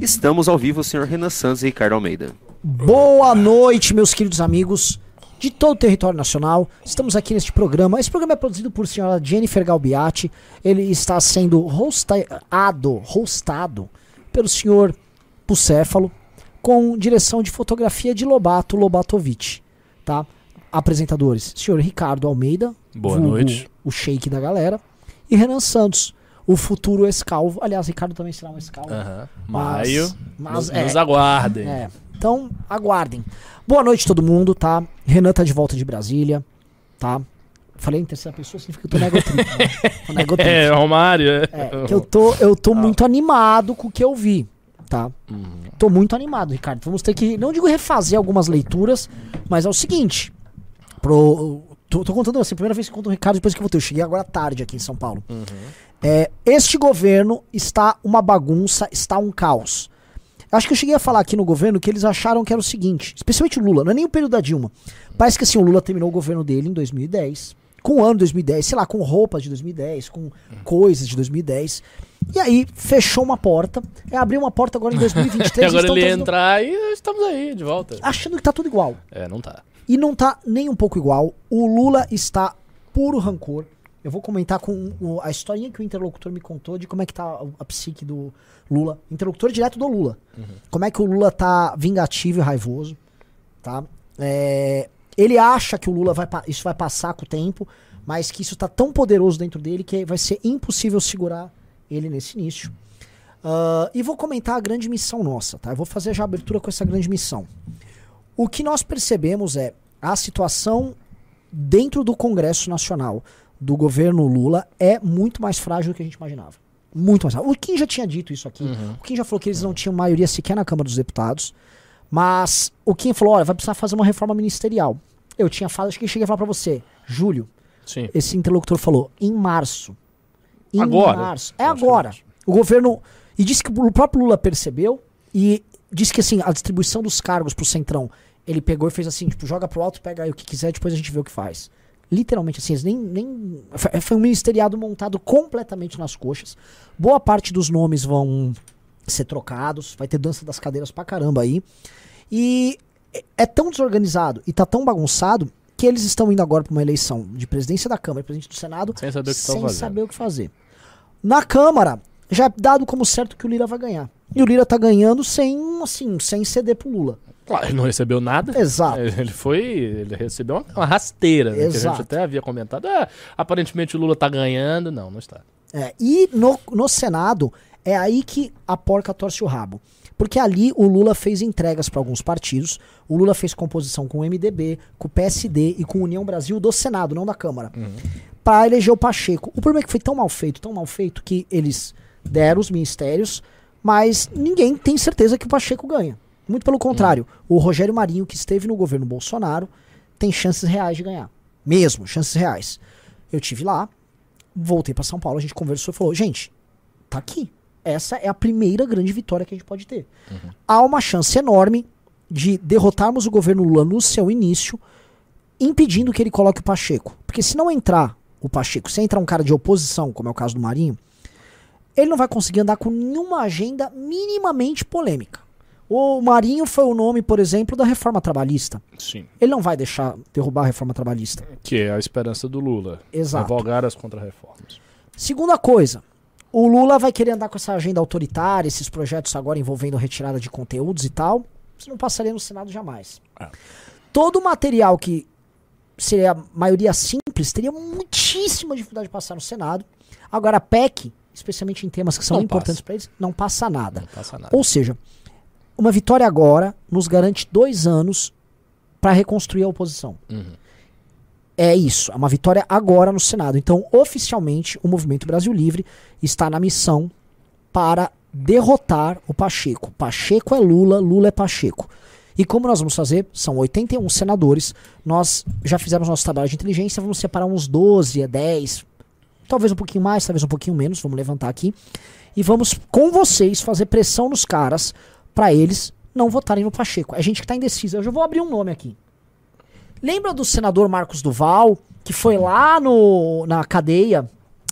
Estamos ao vivo, senhor Renan Santos e Ricardo Almeida. Boa noite, meus queridos amigos de todo o território nacional. Estamos aqui neste programa. Esse programa é produzido por senhora Jennifer Galbiati. Ele está sendo hostado, hostado pelo senhor Pucéfalo, com direção de fotografia de Lobato Lobatovic, tá? Apresentadores, senhor Ricardo Almeida, Boa vulgo noite. o shake da galera, e Renan Santos, o futuro escalvo. Aliás, Ricardo também será um escalvo. Aham. Mas- Maio. mas nos, é. nos aguardem. É. Então, aguardem. Boa noite todo mundo, tá? Renan tá de volta de Brasília, tá? Falei em terceira pessoa, significa que eu tô negotrip, né? Negotrip. É, Romário. É. É, eu tô, eu tô muito animado com o que eu vi, tá? Uhum. Tô muito animado, Ricardo. Vamos ter que, não digo refazer algumas leituras, mas é o seguinte. Pro, tô, tô contando assim, primeira vez que conto o Ricardo depois que eu voltei. Eu cheguei agora tarde aqui em São Paulo. É, este governo está uma bagunça, está um caos. Acho que eu cheguei a falar aqui no governo que eles acharam que era o seguinte, especialmente o Lula, não é nem o período da Dilma. Parece que assim, o Lula terminou o governo dele em 2010, com o ano de 2010, sei lá, com roupas de 2010, com coisas de 2010. E aí fechou uma porta, é, abriu uma porta agora em E 2023. agora ele entrar e estamos aí, de volta. achando que tá tudo igual. É, não tá. E não tá nem um pouco igual. O Lula está puro rancor. Eu vou comentar com o- a historinha que o interlocutor me contou de como é que tá a, a psique do Lula. Interlocutor direto do Lula. Como é que o Lula tá vingativo e raivoso, tá? É, ele acha que o Lula vai isso vai passar com o tempo, mas que isso tá tão poderoso dentro dele que vai ser impossível segurar ele nesse início. Ah, e vou comentar a grande missão nossa, tá? Eu vou fazer já a abertura com essa grande missão. O que nós percebemos é a situação dentro do Congresso Nacional do governo Lula é muito mais frágil do que a gente imaginava. Muito mais frágil. O Kim já tinha dito isso aqui. O Kim já falou que eles não tinham maioria sequer na Câmara dos Deputados. Mas o Kim falou: olha, vai precisar fazer uma reforma ministerial. Eu tinha falado, acho que cheguei a falar pra você, Júlio, Sim. esse interlocutor falou, em março. Em Agora? março. É agora. O governo. E disse que o próprio Lula percebeu e disse que assim, a distribuição dos cargos pro Centrão, ele pegou e fez assim, tipo, joga pro alto, pega aí o que quiser, depois a gente vê o que faz. Literalmente assim, eles nem. nem foi- foi um ministeriado montado completamente nas coxas. Boa parte dos nomes vão ser trocados, vai ter dança das cadeiras pra caramba aí. E é- é tão desorganizado e tá tão bagunçado que eles estão indo agora pra uma eleição de presidência da Câmara e presidente do Senado Sem saber o que estão sem saber o que fazer. Na Câmara, já é dado como certo que o Lira vai ganhar. E o Lira tá ganhando sem, assim, sem ceder pro Lula. Claro, ele não recebeu nada. Exato. Ele foi. Ele recebeu uma, uma rasteira, né, que a Exato. gente até havia comentado. Ah, aparentemente o Lula tá ganhando. Não, não está. É, e no, no Senado, é aí que a porca torce o rabo. Porque ali o Lula fez entregas para alguns partidos. O Lula fez composição com o MDB, com o PSD e com a União Brasil do Senado, não da Câmara. Pra eleger o Pacheco. O problema é que foi tão mal feito, tão mal feito, que eles deram os ministérios, mas ninguém tem certeza que o Pacheco ganha. Muito pelo contrário. O Rogério Marinho, que esteve no governo Bolsonaro, tem chances reais de ganhar. Mesmo, chances reais. Eu tive lá, voltei pra São Paulo, a gente conversou e falou: gente, tá aqui. Essa é a primeira grande vitória que a gente pode ter. Há uma chance enorme de derrotarmos o governo Lula no seu início, impedindo que ele coloque o Pacheco. Porque se não entrar o Pacheco, se entrar um cara de oposição, como é o caso do Marinho, ele não vai conseguir andar com nenhuma agenda minimamente polêmica. O Marinho foi o nome, por exemplo, da reforma trabalhista. Sim. Ele não vai deixar derrubar a reforma trabalhista. Que é a esperança do Lula. Exato. Revogar as contrarreformas. Segunda coisa, o Lula vai querer andar com essa agenda autoritária, esses projetos agora envolvendo retirada de conteúdos e tal. Isso não passaria no Senado jamais. É. Todo o material que seria a maioria simples teria muitíssima dificuldade de passar no Senado. Agora, a PEC, especialmente em temas que são Não importantes para eles, não passa nada. Não passa nada. Ou seja, uma vitória agora nos garante dois anos para reconstruir a oposição. Uhum. É isso, é uma vitória agora no Senado. Então, oficialmente, o Movimento Brasil Livre está na missão para derrotar o Pacheco. Pacheco é Lula, Lula é Pacheco. E como nós vamos fazer? São 81 senadores. Nós já fizemos nosso trabalho de inteligência, vamos separar uns 12 a 10, talvez um pouquinho mais, talvez um pouquinho menos, vamos levantar aqui. E vamos, com vocês, fazer pressão nos caras para eles não votarem no Pacheco. É gente que tá indecisa. Eu já vou abrir um nome aqui. Lembra do senador Marcos Duval, que foi lá no, na cadeia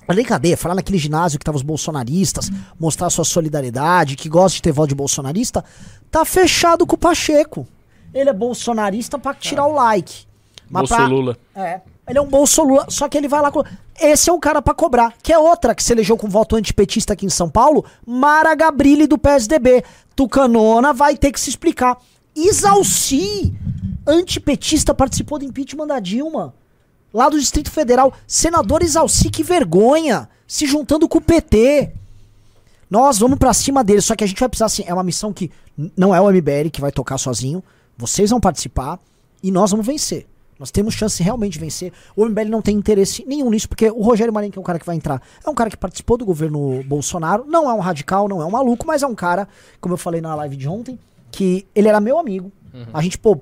Ali cadeia, falar naquele ginásio que tava os bolsonaristas, mostrar sua solidariedade, que gosta de ter voz de bolsonarista, tá fechado com o Pacheco. Ele é bolsonarista pra tirar o like. Mas pra- Bolsolula. É. Ele é um bolsolula, só que ele vai lá com. Esse é um cara pra cobrar. Que é outra que se elegeu com voto antipetista aqui em São Paulo, Mara Gabrilli do PSDB. Tucanona vai ter que se explicar. Isalci, antipetista, participou do impeachment da Dilma. Lá do Distrito Federal. Senador Isalci, que vergonha. Se juntando com o PT. Nós vamos pra cima deles, só que a gente vai precisar assim, é uma missão que não é o MBL que vai tocar sozinho. Vocês vão participar e nós vamos vencer. Nós temos chance realmente de vencer. O MBL não tem interesse nenhum nisso, porque o Rogério Marinho, que é um cara que vai entrar, é um cara que participou do governo Bolsonaro, não é um radical, não é um maluco, mas é um cara, como eu falei na live de ontem, que ele era meu amigo. A gente, pô,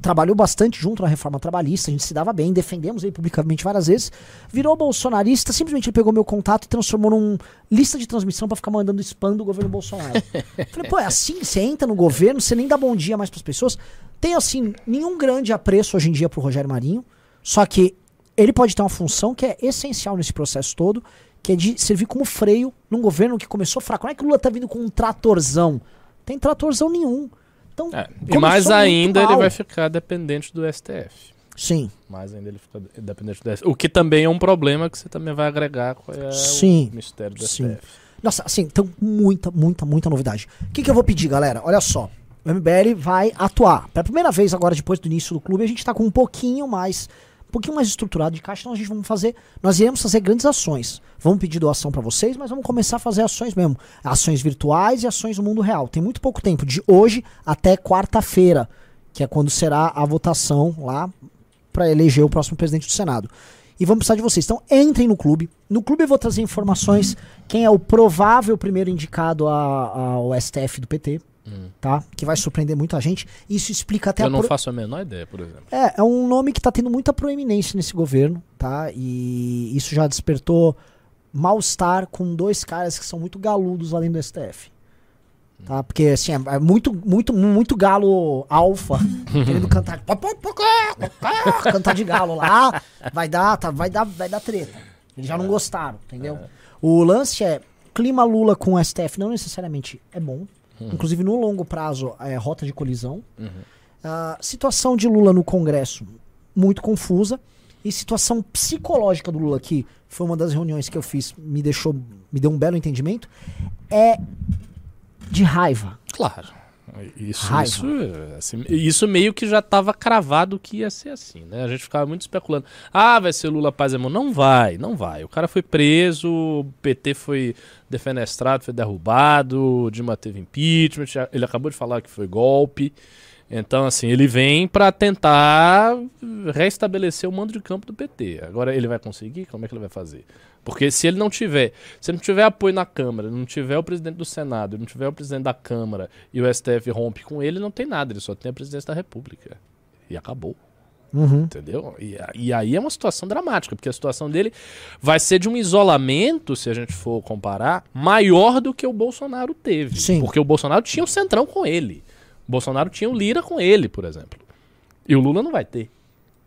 trabalhou bastante junto na reforma trabalhista, a gente se dava bem, defendemos ele publicamente várias vezes. Virou bolsonarista, simplesmente ele pegou meu contato e transformou num lista de transmissão pra ficar mandando spam do governo Bolsonaro. Falei, pô, é assim? Você entra no governo, você nem dá bom dia mais pras pessoas. Tem, assim, nenhum grande apreço hoje em dia pro Rogério Marinho, só que ele pode ter uma função que é essencial nesse processo todo, que é de servir como freio num governo que começou fraco. Não é que o Lula tá vindo com um tratorzão. Tem tratorzão nenhum. Então, É, E mais ainda ele vai ficar dependente do STF. Sim, Mais ainda ele fica dependente do STF. O que também é um problema que você também vai agregar com é Sim. o mistério do Sim. STF. Nossa, assim, então muita, muita, muita novidade. O que, que eu vou pedir, galera? Olha só. O MBL vai atuar. Pela primeira vez agora, depois do início do clube, a gente tá com um pouquinho mais. Pouquinho mais estruturado de caixa, então a gente vamos fazer. Nós iremos fazer grandes ações. Vamos pedir doação pra vocês, mas vamos começar a fazer ações mesmo. Ações virtuais e ações no mundo real. Tem muito pouco tempo, de hoje até quarta-feira, que é quando será a votação lá para eleger o próximo presidente do Senado. E vamos precisar de vocês. Então entrem no clube. No clube eu vou trazer informações quem é o provável primeiro indicado ao STF do PT, tá? Que vai surpreender muita gente. Isso explica até Eu não pro- faço a menor ideia, por exemplo. é, é um nome que tá tendo muita proeminência nesse governo, tá? E isso já despertou mal-estar com dois caras que são muito galudos além do STF. Tá? Porque, assim, é, é muito, muito, muito galo alfa querendo cantar. Cantar de galo lá. Vai dar, tá, vai dar, vai dar treta. Eles já não gostaram, entendeu? O lance é, clima Lula com o STF não necessariamente é bom. Inclusive, no longo prazo, é rota de colisão. A situação de Lula no Congresso, muito confusa. E situação psicológica do Lula, que foi uma das reuniões que eu fiz, me deixou, me deu um belo entendimento, é de raiva. Claro. Isso, Raiva. isso, assim, isso meio que já estava cravado que ia ser assim, né? A gente ficava muito especulando. Ah, vai ser Lula Paz e Amor. Não vai, não vai. O cara foi preso, o PT foi defenestrado, foi derrubado, o Dilma teve impeachment, ele acabou de falar que foi golpe. Então, assim, ele vem para tentar restabelecer o mando de campo do PT. Agora, ele vai conseguir? Como é que ele vai fazer? Porque se ele não tiver, se ele não tiver apoio na Câmara, não tiver o presidente do Senado, não tiver o presidente da Câmara e o STF rompe com ele, não tem nada, ele só tem a presidência da República. E acabou. Uhum. Entendeu? E, e aí é uma situação dramática, porque a situação dele vai ser de um isolamento, se a gente for comparar, maior do que o Bolsonaro teve. Sim. Porque o Bolsonaro tinha o Centrão com ele. Bolsonaro tinha o Lira com ele, por exemplo. E o Lula não vai ter.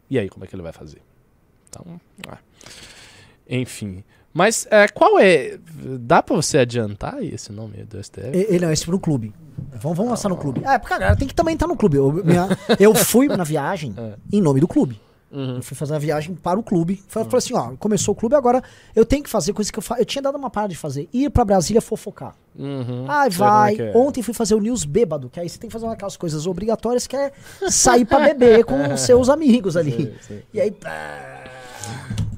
E aí, como é que ele vai fazer? Então, ah. enfim. Mas é, qual é. Dá pra você adiantar esse nome do STF? Ele não, esse pro clube. Vamos, vamos lançar no clube. É, porque a galera tem que também estar no clube. Eu, minha- eu fui na viagem É. em nome do clube. Uhum. Eu fui fazer a viagem para o clube. Falei, falei assim, ó, começou o clube, agora eu tenho que fazer coisas que eu faço. Eu tinha dado uma parada de fazer. Ir pra Brasília fofocar. Uhum. Ai, Sei como vai. é é. Ontem fui fazer o news bêbado, que aí você tem que fazer aquelas coisas obrigatórias que é sair pra beber com os seus amigos ali. Sei, sei. E aí. pá,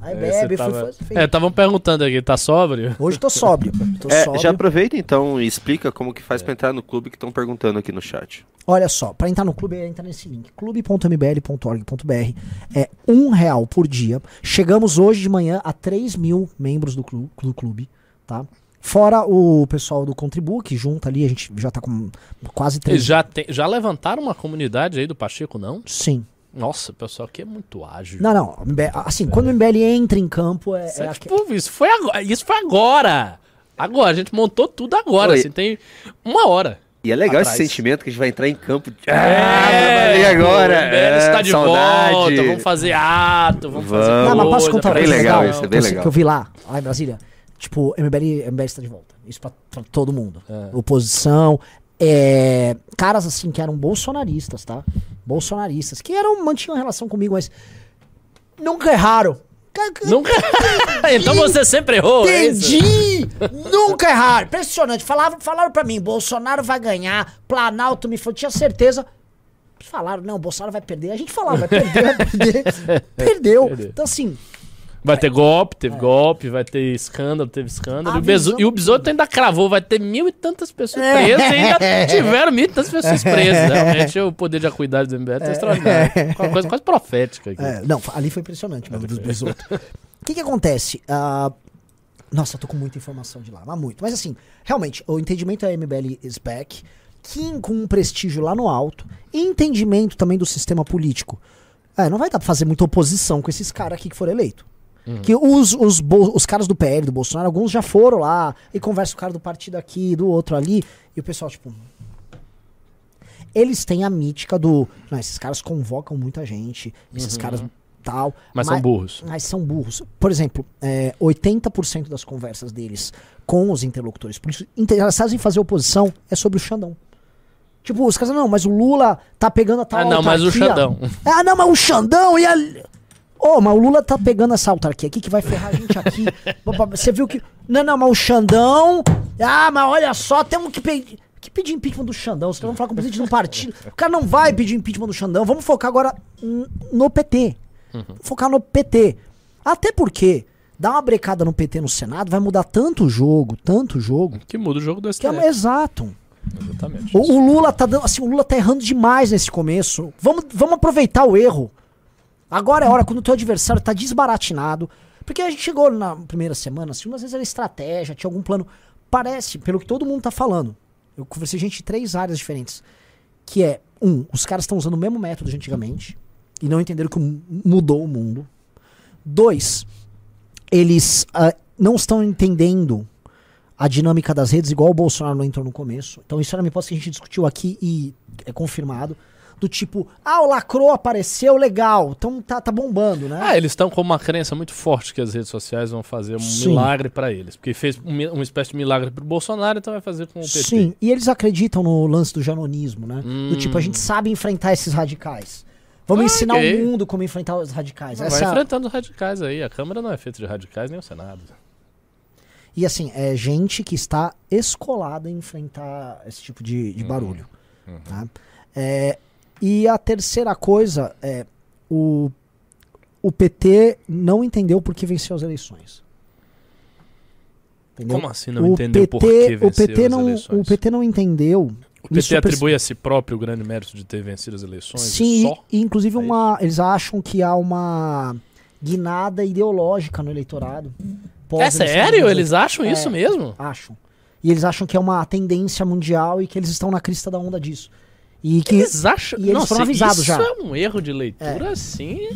Aí É, bebe, fui tava-. É, estavam perguntando aqui, tá sóbrio? Hoje tô sóbrio. Tô É, sóbrio. já aproveita então e explica como que faz pra entrar no clube que estão perguntando aqui no chat. Olha só, para entrar no clube, é entrar nesse link, clube.mbl.org.br. É um real por dia. Chegamos hoje de manhã a 3 mil membros do clube, do clube, tá? Fora o pessoal do Contribu, que junta ali, a gente já tá com quase 3 Eles já, tem- já levantaram uma comunidade aí do Pacheco, não? Sim. Nossa, o pessoal aqui é muito ágil. Não, não. Assim, quando o MBL entra em campo, é, Isso, é é tipo, isso foi agora. Isso foi agora. Agora, a gente montou tudo agora, Oi. assim, tem uma hora. E é legal Atrás. esse sentimento que a gente vai entrar em campo. É, Ah, e agora? O MBL está de saudade. volta, vamos fazer ato, vamos, fazer Vamos. Não, mas posso contar uma pra bem coisa legal legal? isso, é que, bem eu, legal. que eu vi lá, lá em Brasília. Tipo, MBL, MBL está de volta. Isso pra, pra todo mundo. É. Oposição. É, caras assim que eram bolsonaristas, tá? Bolsonaristas. Que eram, mantinham relação comigo, mas nunca erraram. Nunca. então você sempre errou, é? Entendi! Nunca erraram. Impressionante. Falavam, falaram pra mim, Bolsonaro vai ganhar, Planalto me falou, tinha certeza. Falaram, não, Bolsonaro vai perder. A gente falava, vai perder, vai perder. Perdeu. Perder. Então, assim, Vai ter golpe, teve golpe, vai ter escândalo, teve escândalo. A E o, Bezo- visão- e o Bisoto ainda cravou, vai ter mil e tantas pessoas É. presas e ainda tiveram mil e tantas pessoas presas. Realmente o poder de acuidade do MBL tá extraordinário. Uma coisa quase profética aqui. É, não, ali foi impressionante mesmo dos bisotos. O que que acontece? Ah, nossa, tô com muita informação de lá, mas muito. Mas assim, realmente, o entendimento é MBL is back, Kim com um prestígio lá no alto, e entendimento também do sistema político. É, não vai dar pra fazer muita oposição com esses caras aqui que foram eleitos. Que os, os, os caras do PL, do Bolsonaro, alguns já foram lá e conversa com o cara do partido aqui, do outro ali, e o pessoal, tipo, eles têm a mítica do. Não, esses caras convocam muita gente, esses caras tal. Mas são burros. Mas são burros. Por exemplo, é, 80% das conversas deles com os interlocutores políticos interessados em fazer oposição é sobre o Xandão. Tipo, os caras, não, mas o Lula tá pegando a tal Ah, não, mas o autarquia." Xandão. Ah, não, mas o Xandão e a. Ô, mas o Lula tá pegando essa autarquia aqui que vai ferrar a gente aqui. Você viu que. Não, não, mas o Xandão. Ah, mas olha só, temos que pedir. Que pedir impeachment do Xandão? Os caras vão falar com o presidente de um partido. O cara não vai pedir impeachment do Xandão. Vamos focar agora no PT. Vamos focar no PT. Até porque dar uma brecada no PT no Senado vai mudar tanto o jogo, tanto o jogo. Que muda o jogo do STF. é exato. Exatamente. O, o Lula tá dando, assim, o Lula tá errando demais nesse começo. Vamos, vamos aproveitar o erro. Agora é a hora, quando o teu adversário tá desbaratinado. Porque a gente chegou na primeira semana, assim, às vezes era estratégia, tinha algum plano. Parece, pelo que todo mundo tá falando. Eu conversei gente de três áreas diferentes. Que é, um, os caras estão usando o mesmo método de antigamente. E não entenderam que mu- mudou o mundo. Dois, eles ah, não estão entendendo a dinâmica das redes, igual o Bolsonaro não entrou no começo. Então isso era uma hipótese que a gente discutiu aqui e é confirmado. Do tipo, ah, o lacrou apareceu, legal, então tá, tá bombando, né? Ah, eles estão com uma crença muito forte que as redes sociais vão fazer um Sim. milagre pra eles. Porque fez um uma espécie de milagre pro Bolsonaro, então vai fazer com o PT. Sim, e eles acreditam no lance do janonismo, né? Hum. Do tipo, a gente sabe enfrentar esses radicais. Vamos Ah, ensinar ok. o mundo como enfrentar os radicais. Vai Essa- enfrentando os radicais aí. A Câmara não é feita de radicais, nem o Senado. E assim, é gente que está escolada em enfrentar esse tipo de, de barulho. tá? É, e a terceira coisa é o, o PT não entendeu por que venceu as eleições. Entendeu? Como assim não o entendeu PT, por que o venceu PT as não, eleições? O PT não entendeu. O PT perce- atribui a si próprio o grande mérito de ter vencido as eleições Sim, só? e, inclusive É uma, eles acham que há uma guinada ideológica no eleitorado. É sério? Eles acham É. isso mesmo? acham. E eles acham que é uma tendência mundial e que eles estão na crista da onda disso. E que Eles acham. e eles Nossa, foram avisados isso já. é um erro de leitura assim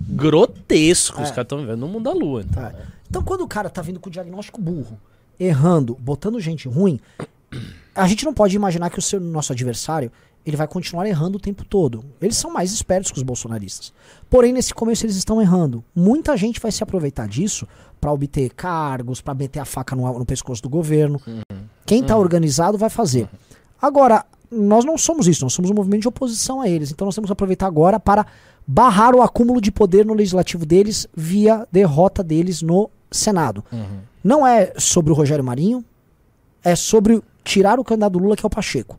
grotesco. Os É. caras estão vivendo no mundo da lua. Então. É. Então, quando o cara tá vindo com o diagnóstico burro, errando, botando gente ruim, a gente não pode imaginar que o seu nosso adversário ele vai continuar errando o tempo todo. Eles são mais espertos que os bolsonaristas. Porém, nesse começo eles estão errando. Muita gente vai se aproveitar disso para obter cargos, para meter a faca no, no pescoço do governo. Quem tá organizado vai fazer. Agora, nós não somos isso, nós somos um movimento de oposição a eles. Então nós temos que aproveitar agora para barrar o acúmulo de poder no legislativo deles via derrota deles no Senado. Não é sobre o Rogério Marinho, é sobre tirar o candidato Lula, que é o Pacheco.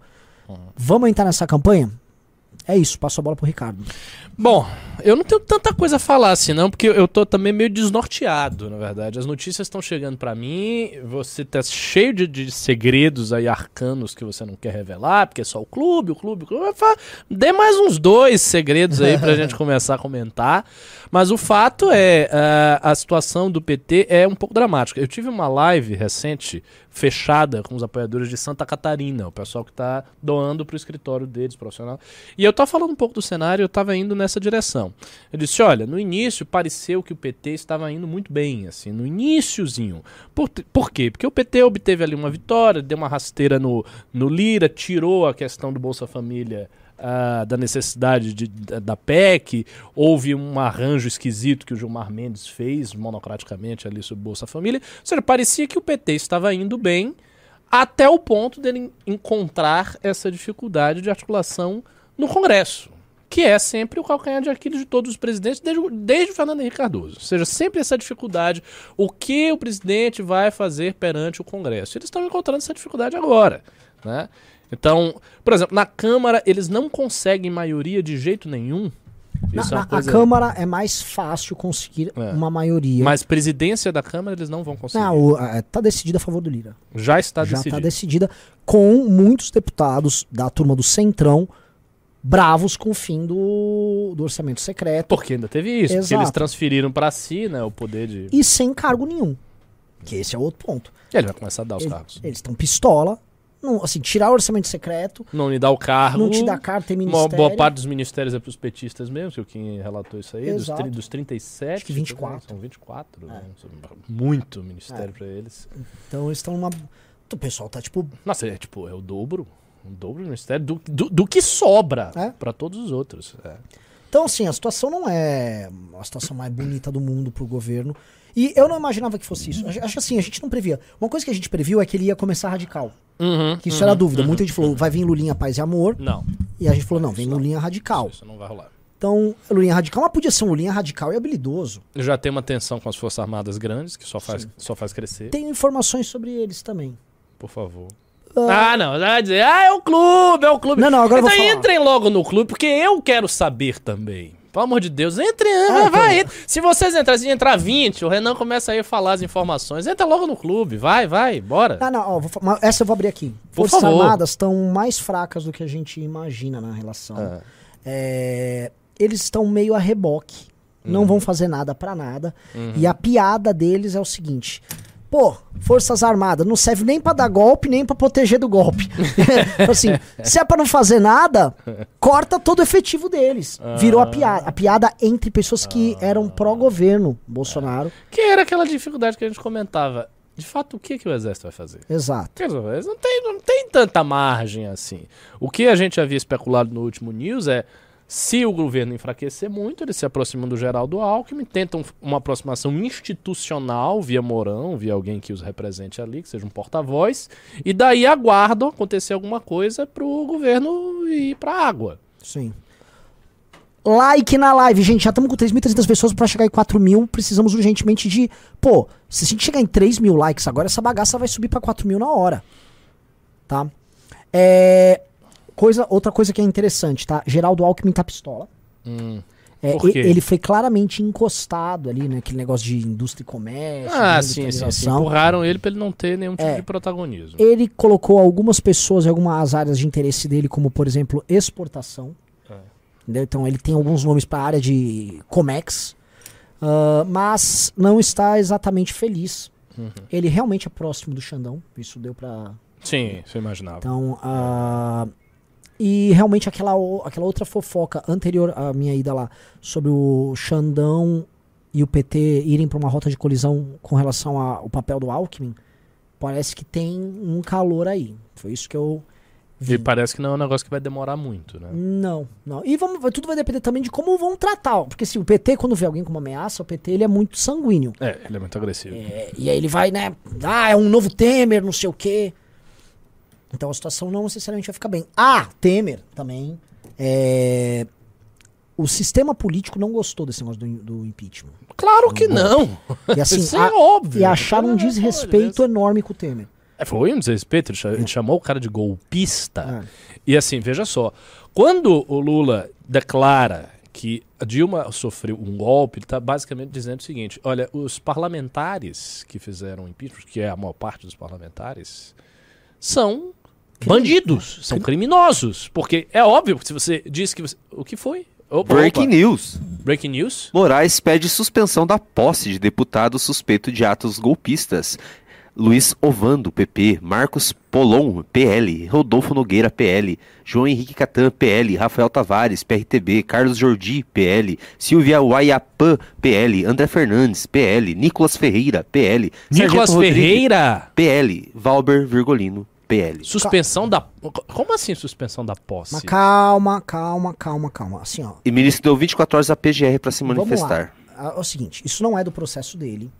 Vamos entrar nessa campanha? É isso, passo a bola pro Ricardo. Bom, eu não tenho tanta coisa a falar assim, não, porque eu tô também meio desnorteado, na verdade. As notícias estão chegando pra mim, você tá cheio de, de segredos aí arcanos que você não quer revelar, porque é só o clube, o clube, o clube. Dê mais uns dois segredos aí pra gente começar a comentar. Mas o fato é, ah, a situação do PT é um pouco dramática. Eu tive uma live recente, fechada, com os apoiadores de Santa Catarina, o pessoal que tá doando pro escritório deles, profissional. E eu eu tava falando um pouco do cenário, eu tava indo nessa direção. Eu disse, olha, no início pareceu que o PT estava indo muito bem, assim, no iníciozinho. Por, por quê? Porque o PT obteve ali uma vitória, deu uma rasteira no, no Lira, tirou a questão do Bolsa Família ah, da necessidade de, da, da PEC, houve um arranjo esquisito que o Gilmar Mendes fez monocraticamente ali sobre Bolsa Família. Ou seja, parecia que o PT estava indo bem até o ponto dele encontrar essa dificuldade de articulação no Congresso, que é sempre o calcanhar de Aquiles de todos os presidentes, desde, desde o Fernando Henrique Cardoso. Ou seja, sempre essa dificuldade, o que o presidente vai fazer perante o Congresso. Eles estão encontrando essa dificuldade agora, né? Então, por exemplo, na Câmara eles não conseguem maioria de jeito nenhum. Na, é na- coisa- A Câmara é mais fácil conseguir É. uma maioria. Mas presidência da Câmara eles não vão conseguir. Não, o- tá decidida a favor do Lira. Já está Já decidido. está decidida com muitos deputados da turma do Centrão bravos com o fim do, do orçamento secreto Porque ainda teve isso. Porque Exato. eles transferiram para si, né, o poder de. e sem cargo nenhum. Que esse é outro ponto. Ele vai começar a dar os Ele- cargos. Eles estão pistola. Não, assim, tirar o orçamento secreto, Não lhe dá o cargo. não te dá cargo, tem Uma ministério. boa parte dos ministérios é para os petistas mesmo, que o Kim relatou isso aí. Dos, tri, dos 37. Acho que 24. São 24. É. né? Muito ministério para eles. Então eles estão numa. O pessoal tá tipo. Nossa, é tipo, é o dobro. O dobro do ministério do, do, do que sobra É. para todos os outros. É. Então, assim, a situação não é a situação mais bonita do mundo pro governo. E eu não imaginava que fosse isso. Acho assim, a gente não previa. Uma coisa que a gente previu é que ele ia começar radical. Uhum, Que isso era dúvida. Muita gente falou, vai vir Lulinha Paz e Amor. Não, E a gente falou, não, vem Lulinha Radical. isso não vai rolar. Então, Lulinha Radical, mas podia ser um Lulinha Radical e habilidoso. Já tem uma tensão com as Forças Armadas grandes, que só faz, só faz crescer. Tenho informações sobre eles também. Por favor. Ah, não. Vai dizer, ah, é o clube, é o clube. Não, não, agora eu então vou falar. entrem logo no clube, porque eu quero saber também. Pelo amor de Deus, entre, Ah, vai, então. vai. Se vocês entrarem, se entrar 20, o Renan começa aí a falar as informações. Entra logo no clube, vai, vai, bora. Ah, não, ó, vou essa eu vou abrir aqui. Por Forças favor. Armadas estão mais fracas do que a gente imagina na relação. Ah. É, eles estão meio a reboque. Uhum. Não vão fazer nada pra nada. E a piada deles é o seguinte. Pô, Forças Armadas não serve nem pra dar golpe, nem pra proteger do golpe. assim, se é pra não fazer nada, corta todo o efetivo deles. Virou Ah. a piada. A piada entre pessoas que eram pró-governo, Bolsonaro. Que era aquela dificuldade que a gente comentava. De fato, o que, que o exército vai fazer? Exato. Não tem, não tem tanta margem assim. O que a gente havia especulado no último news é se o governo enfraquecer muito, eles se aproximam do Geraldo Alckmin, tentam uma aproximação institucional via Mourão, via alguém que os represente ali, que seja um porta-voz, e daí aguardam acontecer alguma coisa pro governo ir pra água. Sim. Like na live, gente. Já estamos com 3.300 pessoas pra chegar em 4 mil. Precisamos urgentemente de. Pô, se a gente chegar em 3 mil likes agora, essa bagaça vai subir pra 4 mil na hora. Tá? É. Coisa, outra coisa que é interessante, tá? Geraldo Alckmin tá pistola. É, e- quê? ele foi claramente encostado ali, né? Aquele negócio de indústria e comércio. Ah, de sim, sim, sim. Empurraram ele pra ele não ter nenhum tipo É. de protagonismo. Ele colocou algumas pessoas em algumas áreas de interesse dele, como por exemplo exportação. É. Entendeu? Então ele tem alguns nomes para a área de Comex, ah, mas não está exatamente feliz. Uhum. Ele realmente é próximo do Xandão, isso deu pra. Sim, você imaginava. Então, ah, e realmente aquela, aquela outra fofoca anterior à minha ida lá sobre o Xandão e o PT irem para uma rota de colisão com relação ao papel do Alckmin, parece que tem um calor aí. Foi isso que eu vi. E parece que não é um negócio que vai demorar muito, né? Não, não. E vamos, tudo vai depender também de como vão tratar. Porque se o PT, quando vê alguém como ameaça, o PT ele é muito sanguíneo. É, ele é muito agressivo. É, e aí ele vai, né? Ah, é um novo Temer, não sei o quê. Então a situação não necessariamente vai ficar bem. Ah, Temer também. É, o sistema político não gostou desse negócio do, do impeachment. Claro que não! E assim, Isso a- é óbvio. e acharam um desrespeito Deus. enorme com o Temer. É, Foi um desrespeito, ele ele chamou o cara de golpista. É. E assim, veja só, quando o Lula declara que a Dilma sofreu um golpe, ele está basicamente dizendo o seguinte: olha, os parlamentares que fizeram o impeachment, que é a maior parte dos parlamentares, são bandidos, são criminosos. Porque é óbvio, se você diz que você. O que foi? Opa, Breaking opa. news. Breaking news? Moraes pede suspensão da posse de deputado suspeito de atos golpistas. Luiz Ovando, PP, Marcos Polon, PL, Rodolfo Nogueira, PL, João Henrique Catan, PL, Rafael Tavares, PRTB, Carlos Jordi, PL, Silvia Waiapã, PL, André Fernandes, PL, Nicolas Ferreira, PL, Nicolas Ferreira! PL, Valber Virgolino, PL. Suspensão da. Como assim suspensão da posse? Mas calma, calma, calma, calma. Assim, ó. E o ministro deu 24 horas a PGR para se Vamos manifestar. lá. É o seguinte, isso não é do processo dele.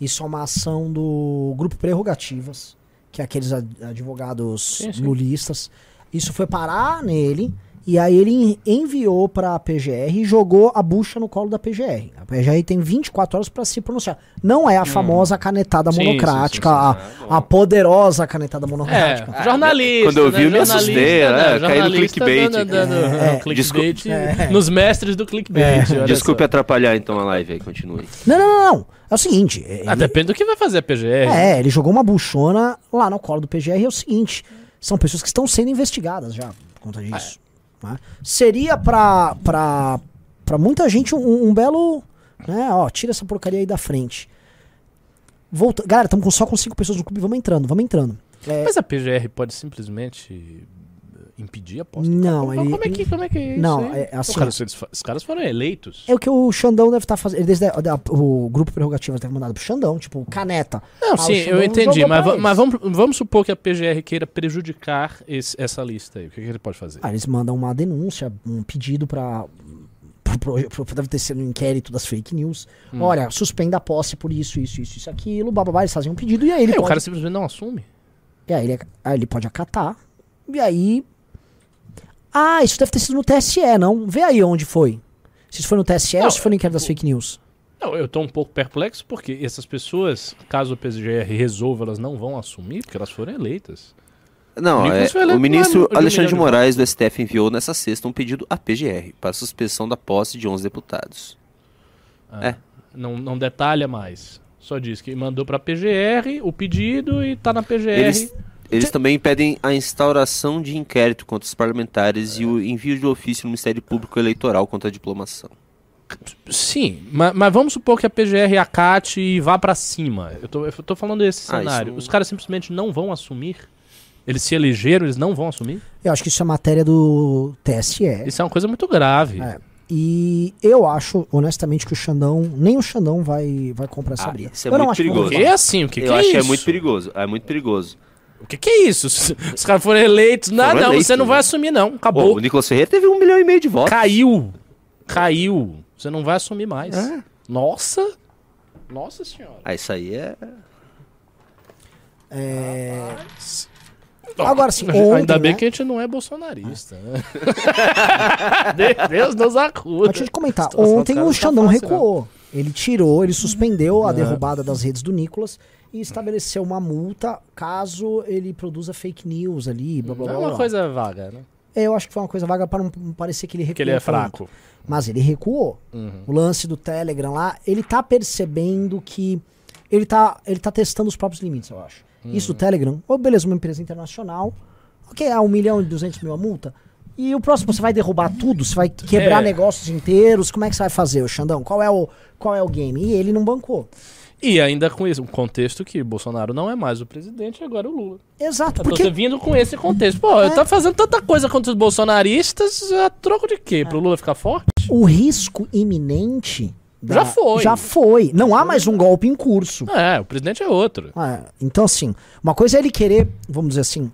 Isso é uma ação do grupo Prerrogativas, que é aqueles ad- advogados Sim, sim. lulistas. Isso foi parar nele e aí ele en- enviou pra PGR e jogou a bucha no colo da PGR. A PGR tem 24 horas pra se pronunciar. Não é a famosa canetada Hum. Sim, monocrática, sim, a, a poderosa canetada monocrática. É, jornalista. Quando eu vi, né? eu me assustei, né? né? Caí no clickbait. dando- dando- É, clickbait desculpa. nos mestres do clickbait. olha Desculpe só. atrapalhar então a live aí, continue. Não, não, não, não. É o seguinte. Ele, Ah, depende do que vai fazer a PGR. É, ele jogou uma buchona lá no colo do PGR. E é o seguinte: são pessoas que estão sendo investigadas já por conta disso. Né? Seria pra, pra muita gente um, um belo. Né, ó, tira essa porcaria aí da frente. Volta, galera, estamos só com cinco pessoas no clube. Vamos entrando, vamos entrando. É, Mas a PGR pode simplesmente impedir a posse? Não, como, ele- como é que, como é que é isso Não, aí? é assim, Pô, cara, esses, esses caras foram eleitos. é o que o Xandão deve estar fazendo. Ele desde a- da- o grupo prerrogativo deve ter mandado pro Xandão, tipo, caneta. Não, Ah, sim, eu entendi, mas, mas eles. vamos, vamos supor que a PGR queira prejudicar esse- essa lista aí. O que, que ele pode fazer? Ah, eles mandam uma denúncia, um pedido pra. pro- pro- pro- Deve ter sido um inquérito das fake news. Hum. Olha, suspenda a posse por isso, isso, isso, isso, aquilo, bababá, eles fazem um pedido e aí ele É, pode. o cara simplesmente não assume. E aí ele, aí ele pode acatar. E aí. Ah, isso deve ter sido no TSE, não? Vê aí onde foi. Se isso foi no TSE Não, ou se foi no inquérito das fake news. Não, eu tô um pouco perplexo porque essas pessoas, caso o PGR resolva, elas não vão assumir, porque elas foram eleitas. Não, O é, o ministro de Alexandre de Moraes do STF enviou nessa sexta um pedido à PGR para suspensão da posse de 11 deputados. Ah, É. Não, não detalha mais. Só diz que mandou pra PGR o pedido e tá na PGR. Eles, eles também pedem a instauração de inquérito contra os parlamentares e o envio de ofício no Ministério Público Eleitoral contra a diplomação. Sim, ma- mas, vamos supor que a PGR acate e vá pra cima. Eu tô, eu tô falando desse Ah, cenário. isso- Os caras simplesmente não vão assumir? Eles se elegeram, eles não vão assumir? Eu acho que isso é matéria do TSE. Isso é uma coisa muito grave. É. E eu acho, honestamente, que o Xandão, nem o Xandão vai, vai comprar essa Ah, briga. isso é eu não muito acho que perigoso. É assim? O que, Eu que é acho isso? que é muito perigoso. É muito perigoso. O que, que é isso? Os caras foram eleitos. Não, Foram não, eleitos, você não vai né? assumir, não. Pô, Acabou. o Nicolas Ferreira teve um milhão e meio de votos. Caiu. Caiu. Você não vai assumir mais. É. Nossa. Nossa senhora. Ah, isso aí é. É... Agora sim, Ainda bem né? que a gente não é bolsonarista. Né? De- Deus nos acuda. Deixa eu te comentar. Ontem o tá Xandão não. recuou. Ele tirou, ele suspendeu a É. derrubada das redes do Nicolas e estabeleceu uma multa caso ele produza fake news ali, blá blá É blá. uma blá. coisa vaga, né? É, Eu acho que foi uma coisa vaga para não parecer que ele recuou. Que ele é tanto. fraco. Mas ele recuou. Uhum. O lance do Telegram lá, ele tá percebendo que ele tá, ele tá testando os próprios limites, eu acho. Isso Uhum. do Telegram, ou beleza, uma empresa internacional, ok, é um milhão e duzentos mil a multa. E o próximo, você vai derrubar tudo? Você vai quebrar É. negócios inteiros? Como é que você vai fazer, o Xandão? Qual é o, qual é o game? E ele não bancou. E ainda com esse um contexto que Bolsonaro não é mais o presidente, agora é o Lula. Exato, Eu porque vindo com esse contexto. Pô, É. eu tá fazendo tanta coisa contra os bolsonaristas, a troco de quê? Pro Lula ficar forte? o risco iminente... da- Já foi. Já foi. Não há mais um golpe em curso. É, o presidente é outro. É, então, assim, uma coisa é ele querer, vamos dizer assim,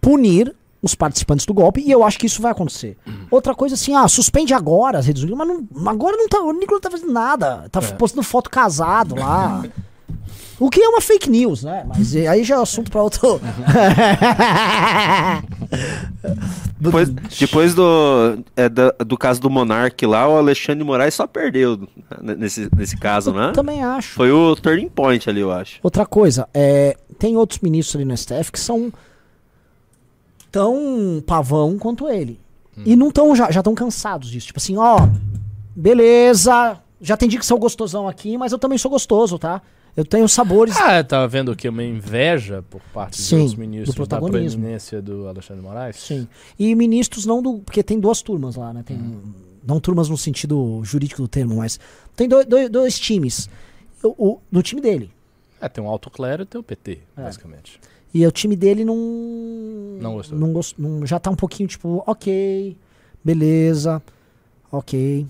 punir os participantes do golpe, e eu acho que isso vai acontecer. Outra coisa, assim, ah, suspende agora as redes do Nicolas, mas não, agora não tá, o Nicolas não tá fazendo nada. Tá É. postando foto casado lá. O que é uma fake news, né? Mas eh, aí já é assunto pra outro. Depois, depois do, é, da- do caso do Monark lá, o Alexandre de Moraes só perdeu né, nesse, nesse caso, né? Também acho. Foi o turning point ali, eu acho. Outra coisa, é, tem outros ministros ali no STF que são tão pavão quanto ele. Hum. E não tão, já estão cansados disso. Tipo assim, ó, beleza, já tem dia que sou gostosão aqui, mas eu também sou gostoso, tá? Eu tenho sabores. Ah, tava vendo o quê? Uma inveja por parte Sim, dos do ministros da protagonismo. proeminência do Alexandre Moraes? Sim. E ministros não do. Porque tem duas turmas lá, né? Tem, Hum. Não turmas no sentido jurídico do termo, mas. Tem dois, dois, dois times. O, o- do time dele. É, tem um alto clero e tem o PT, É. basicamente. E o time dele não. Não gostou. Não gost- não- já tá um pouquinho tipo, ok, beleza, ok.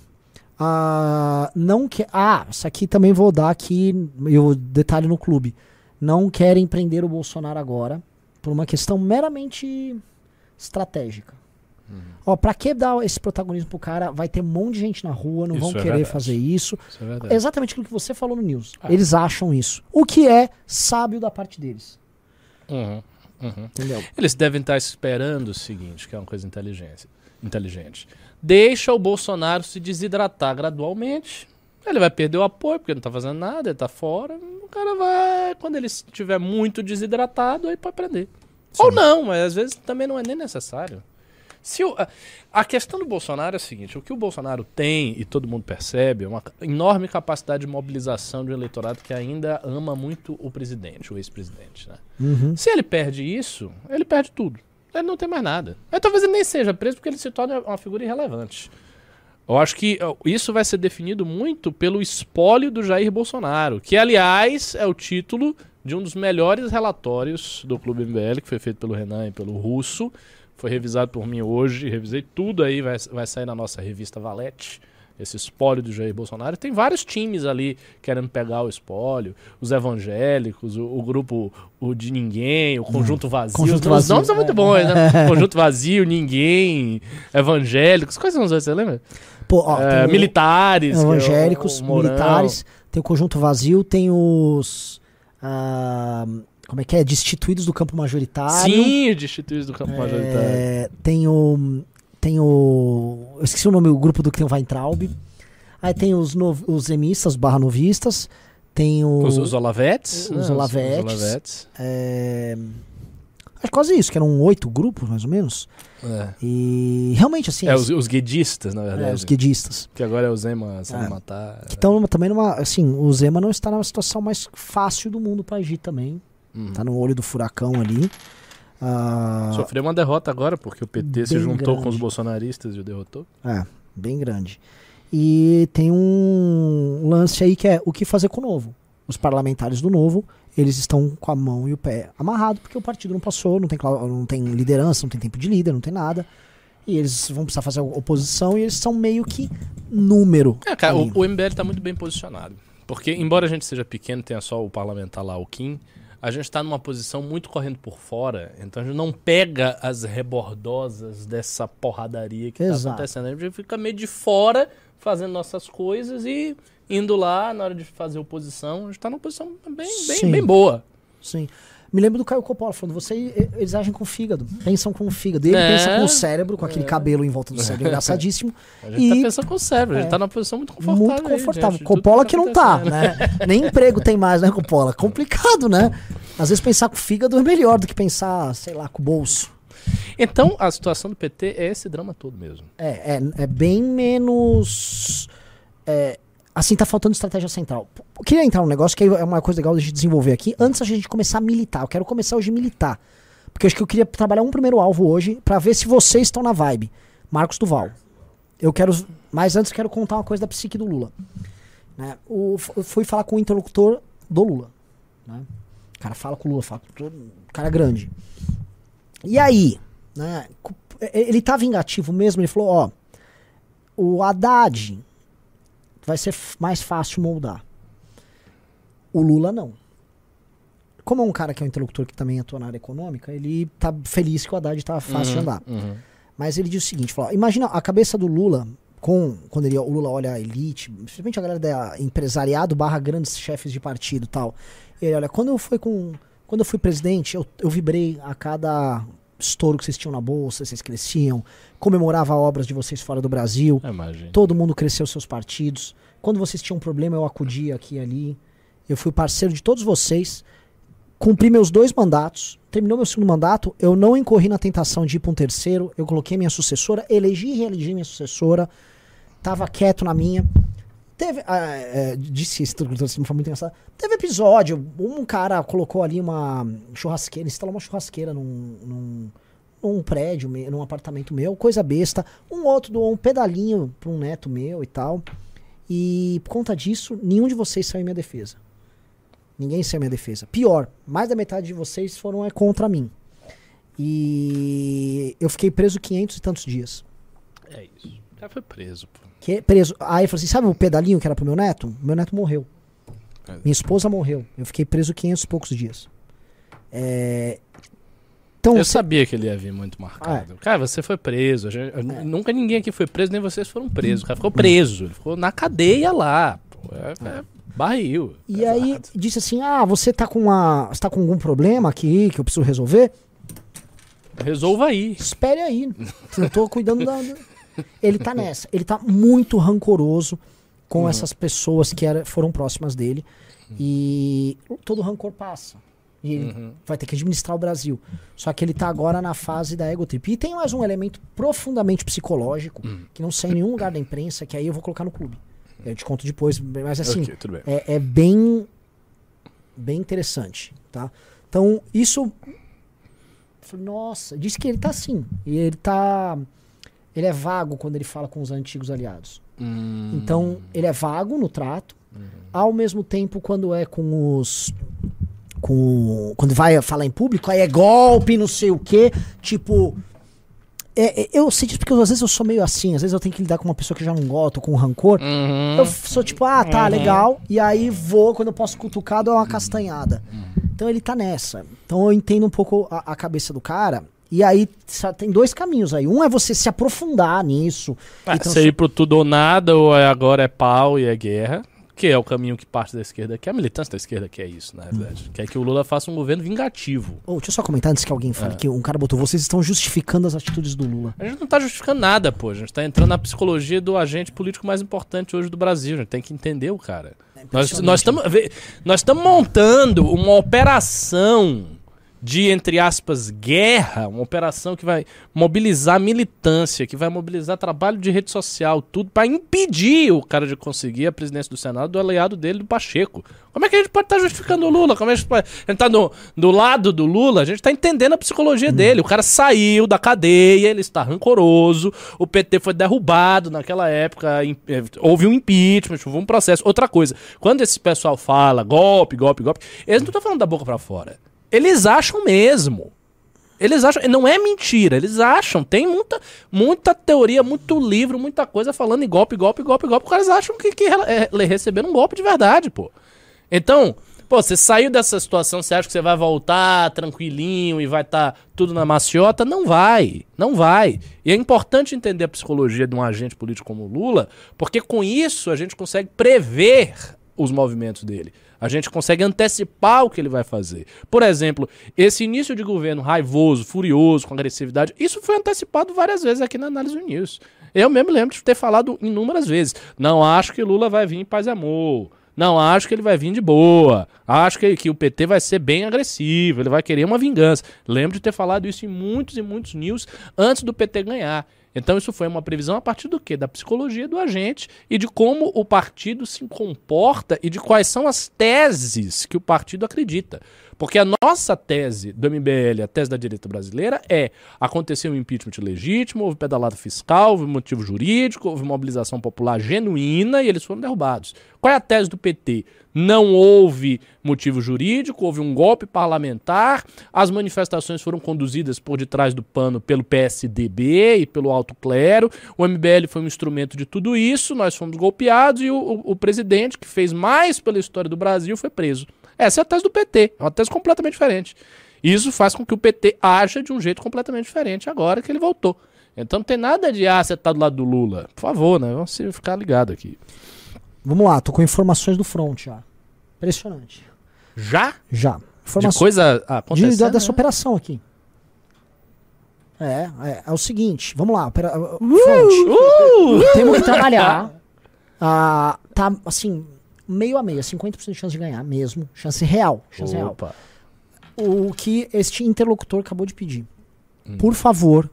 Ah, não que, ah, isso aqui também vou dar aqui, eu detalhe no clube. Não querem prender o Bolsonaro agora por uma questão meramente estratégica. Uhum. Ó, pra que dar esse protagonismo pro cara? Vai ter um monte de gente na rua, não Isso vão é querer verdade. fazer isso. Isso é. Exatamente aquilo que você falou no News. Ah. Eles acham isso. O que é sábio da parte deles. Uhum, uhum. Eles devem estar esperando o seguinte, que é uma coisa inteligente. inteligente. Deixa o Bolsonaro se desidratar gradualmente. Ele vai perder o apoio, porque não tá fazendo nada, ele tá fora. O cara vai. Quando ele estiver muito desidratado, aí pode prender. Ou não, mas às vezes também não é nem necessário. Se o- a- a questão do Bolsonaro é a seguinte: o que o Bolsonaro tem, e todo mundo percebe, é uma enorme capacidade de mobilização de um eleitorado que ainda ama muito o presidente, o ex-presidente. Né? Uhum. Se ele perde isso, ele perde tudo. Ele não tem mais nada. Aí talvez ele nem seja preso porque ele se torna uma figura irrelevante. Eu acho que isso vai ser definido muito pelo espólio do Jair Bolsonaro, que aliás é o título de um dos melhores relatórios do Clube MBL, que foi feito pelo Renan e pelo Russo. Foi revisado por mim hoje, revisei tudo aí, vai, vai sair na nossa revista Valete, esse espólio do Jair Bolsonaro. Tem vários times ali querendo pegar o espólio, os evangélicos, o, o grupo o de ninguém, o Conjunto Vazio. Conjunto Os Vazio, nomes são muito é. bons, né? Conjunto Vazio, Ninguém, Evangélicos. Quais são os outros, você lembra? Pô, ó, É, militares. que é o- evangélicos, o militares, tem o conjunto vazio, tem os. ah, como é que é? Destituídos do campo majoritário. Sim, os destituídos do campo majoritário. É, tem o. Tem o. Eu esqueci o nome, o grupo do que tem o Weintraub. Aí tem os, nov, os emistas, barra novistas. Tem o. Os, os Olavetes. os né? Olavetes. Os Olavetes. é, acho quase isso, que eram oito grupos, mais ou menos. É, E realmente, assim. É, os, os guedistas, na verdade. é, os guedistas. Que agora é o Zema Zema É. matar. Que estão também numa. Assim, o Zema não está na situação mais fácil do mundo para agir também. Uhum. Tá no olho do furacão ali. Ah, Sofreu uma derrota agora, porque o PT se juntou grande. com os bolsonaristas e o derrotou. É, bem grande. E tem um lance aí que é o que fazer com o novo. Os parlamentares do novo, eles estão com a mão e o pé amarrado porque o partido não passou, não tem, não tem liderança, não tem tempo de líder, não tem nada. E eles vão precisar fazer oposição e eles são meio que número. É, cara, o, o MBL tá muito bem posicionado. Porque, embora a gente seja pequeno, tenha só o parlamentar lá, o Kim, a gente tá numa posição muito correndo por fora. Então a gente não pega as rebordosas dessa porradaria que tá Exato. acontecendo. A gente fica meio de fora, fazendo nossas coisas e indo lá na hora de fazer oposição. A gente tá numa posição bem, Sim. bem, bem boa. Sim. Me lembro do Caio Coppola falando, você, eles agem com o fígado, pensam com o fígado. Ele É. pensa com o cérebro, com aquele cabelo em volta do cérebro engraçadíssimo. A gente E- tá pensando com o cérebro, a gente é. tá numa posição muito confortável. Muito aí, confortável. tudo Coppola tá que não tá, acontecendo. né? Nem emprego tem mais, né, Coppola? Complicado, né? Às vezes pensar com o fígado é melhor do que pensar, sei lá, com o bolso. Então, a situação do PT é esse drama todo mesmo. É, é, é bem menos. é, assim, tá faltando estratégia central. Eu queria entrar num negócio que é uma coisa legal de desenvolver aqui. Antes da gente começar a militar, eu quero começar hoje a militar. Porque eu acho que eu queria trabalhar um primeiro alvo hoje pra ver se vocês estão na vibe. Marcos Duval. Eu quero. Mas antes eu quero contar uma coisa da psique do Lula. Né? O, eu fui falar com o interlocutor do Lula. Né? O cara fala com o Lula, fala com todo. O cara é grande. E aí, né? Ele tá vingativo mesmo, ele falou, ó, o Haddad vai ser mais fácil moldar. O Lula não. Como é um cara que é um interlocutor que também atua na área econômica, ele tá feliz que o Haddad tá fácil de Uhum, andar. uhum. Mas ele diz o seguinte, falou, imagina a cabeça do Lula com quando ele, o Lula olha a elite, principalmente a galera da empresariado barra grandes chefes de partido e tal. Ele olha, quando eu fui com quando eu fui presidente, eu, eu vibrei a cada estouro que vocês tinham na bolsa, vocês cresciam, comemorava obras de vocês fora do Brasil. É, Imagina. Todo mundo cresceu seus partidos. Quando vocês tinham um problema, eu acudia aqui e ali. Eu fui parceiro de todos vocês. Cumpri meus dois mandatos. Terminou meu segundo mandato. Eu não incorri na tentação de ir para um terceiro. Eu coloquei minha sucessora, elegi e reelegi minha sucessora. Tava quieto na minha. Teve. ah, é, disse assim, foi muito engraçado. Teve episódio. Um cara colocou ali uma churrasqueira, instalou uma churrasqueira num, num, prédio, num apartamento meu, coisa besta. Um outro doou um pedalinho pra um neto meu e tal. E por conta disso, nenhum de vocês saiu em minha defesa. Ninguém saiu minha defesa. Pior, mais da metade de vocês foram é, contra mim. E eu fiquei preso 500 e tantos dias. É isso. O cara foi preso, pô. Que preso. Aí eu falei assim: sabe o pedalinho que era pro meu neto? Meu neto morreu. É. Minha esposa morreu. Eu fiquei preso 500 e poucos dias. É, Então, Eu sabia que ele ia vir muito marcado. Cara, você foi preso. Nunca ninguém aqui foi preso, nem vocês foram presos. O cara ficou preso. Ele ficou na cadeia lá. Pô. É, é barril. E aí disse assim: Ah, você tá com uma. Você tá com algum problema aqui que eu preciso resolver? Resolva aí. Espere aí. Eu tô cuidando da. Ele tá nessa. Ele tá muito rancoroso com essas pessoas que era, foram próximas dele. E todo rancor passa. E ele vai ter que administrar o Brasil. Só que ele tá agora na fase da ego trip. E tem mais um elemento profundamente psicológico que não sai em nenhum lugar da imprensa, que aí eu vou colocar no clube. Eu te conto depois, mas assim, Ok, tudo bem. é, é bem bem interessante, tá? Então, isso nossa, diz que ele tá assim, e ele tá ele é vago quando ele fala com os antigos aliados. Hum, Então, ele é vago no trato, Uhum. ao mesmo tempo quando é com os com quando vai falar em público, aí é golpe, não sei o quê, tipo é, é, eu sei disso porque às vezes eu sou meio assim, às vezes eu tenho que lidar com uma pessoa que já não gosta, ou com rancor. Uhum. Eu sou tipo, ah, tá, legal. E aí vou, quando eu posso cutucar, dou uma castanhada. Então ele tá nessa. Então eu entendo um pouco a, a cabeça do cara. E aí tem dois caminhos aí. Um é você se aprofundar nisso. Ah, Então, você ir pro tudo ou nada, ou é agora é pau e é guerra. Que é o caminho que parte da esquerda quer. A militância da esquerda quer isso, na verdade. Quer que o Lula faça um governo vingativo. Oh, deixa eu só comentar antes que alguém É. fale que um cara botou, vocês estão justificando as atitudes do Lula. A gente não tá justificando nada, pô. A gente tá entrando na psicologia do agente político mais importante hoje do Brasil. A gente tem que entender o cara. Impressionante, nós estamos nós estamos montando uma operação de, entre aspas, guerra, uma operação que vai mobilizar militância, que vai mobilizar trabalho de rede social, tudo para impedir o cara de conseguir a presidência do Senado do aliado dele, do Pacheco. Como é que a gente pode estar justificando o Lula? Como é que a gente, pode... a gente tá no, do lado do Lula? A gente tá entendendo a psicologia dele. O cara saiu da cadeia, ele está rancoroso, o PT foi derrubado naquela época, im- eh, houve um impeachment, houve um processo. Outra coisa, quando esse pessoal fala golpe, golpe, golpe, eles não estão falando da boca para fora. Eles acham mesmo. Eles acham, não é mentira, eles acham. Tem muita, muita teoria, muito livro, muita coisa falando em golpe, golpe, golpe, golpe. Os caras acham que, que é, receberam um golpe de verdade, pô. Então, pô, você saiu dessa situação, você acha que você vai voltar tranquilinho e vai estar tudo na maciota? Não vai, não vai. E é importante entender a psicologia de um agente político como Lula, porque com isso a gente consegue prever os movimentos dele. A gente consegue antecipar o que ele vai fazer. Por exemplo, esse início de governo raivoso, furioso, com agressividade, isso foi antecipado várias vezes aqui na análise do News. Eu mesmo lembro de ter falado inúmeras vezes. Não acho que Lula vai vir em paz e amor. Não acho que ele vai vir de boa. Acho que, que o PT vai ser bem agressivo. Ele vai querer uma vingança. Lembro de ter falado isso em muitos e muitos news antes do PT ganhar. Então isso foi uma previsão a partir do quê? Da psicologia do agente e de como o partido se comporta e de quais são as teses que o partido acredita. Porque a nossa tese do MBL, a tese da direita brasileira, é aconteceu um impeachment legítimo, houve pedalada fiscal, houve motivo jurídico, houve mobilização popular genuína e eles foram derrubados. Qual é a tese do PT? Não houve motivo jurídico, houve um golpe parlamentar, as manifestações foram conduzidas por detrás do pano pelo PSDB e pelo alto clero, o MBL foi um instrumento de tudo isso, nós fomos golpeados e o, o- o presidente, que fez mais pela história do Brasil, foi preso. Essa é a tese do PT, é uma tese completamente diferente. Isso faz com que o PT haja de um jeito completamente diferente agora que ele voltou. Então não tem nada de, ah, você tá do lado do Lula. Por favor, né? Vamos ficar ligado aqui. Vamos lá, tô com informações do front já. Impressionante. Já? Já. De Informações coisa de, acontecendo. da- dessa né? operação aqui. É, é, é o seguinte, vamos lá. Opera, front. Uh! Temos que trabalhar. Ah, tá, assim, meio a meio, 50% de chance de ganhar mesmo. Chance real. Chance real. Opa. O que este interlocutor acabou de pedir. Por favor,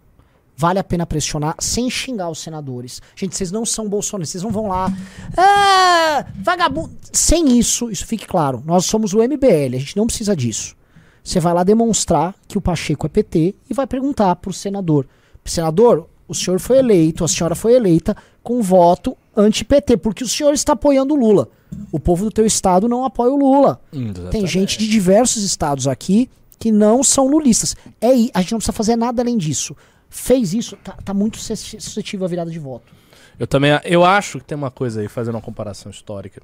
vale a pena pressionar sem xingar os senadores. Gente, vocês não são bolsonaristas, vocês não vão lá. Ah, vagabundo. Sem isso, isso fique claro. Nós somos o MBL, a gente não precisa disso. Você vai lá demonstrar que o Pacheco é PT e vai perguntar pro senador: Senador, o senhor foi eleito, a senhora foi eleita com voto anti-PT, porque o senhor está apoiando o Lula. O povo do teu estado não apoia o Lula. Tem gente de diversos estados aqui que não são lulistas. É, a gente não precisa fazer nada além disso. Fez isso, tá, tá muito sus- suscetível à virada de voto. Eu também eu acho que tem uma coisa aí, fazendo uma comparação histórica.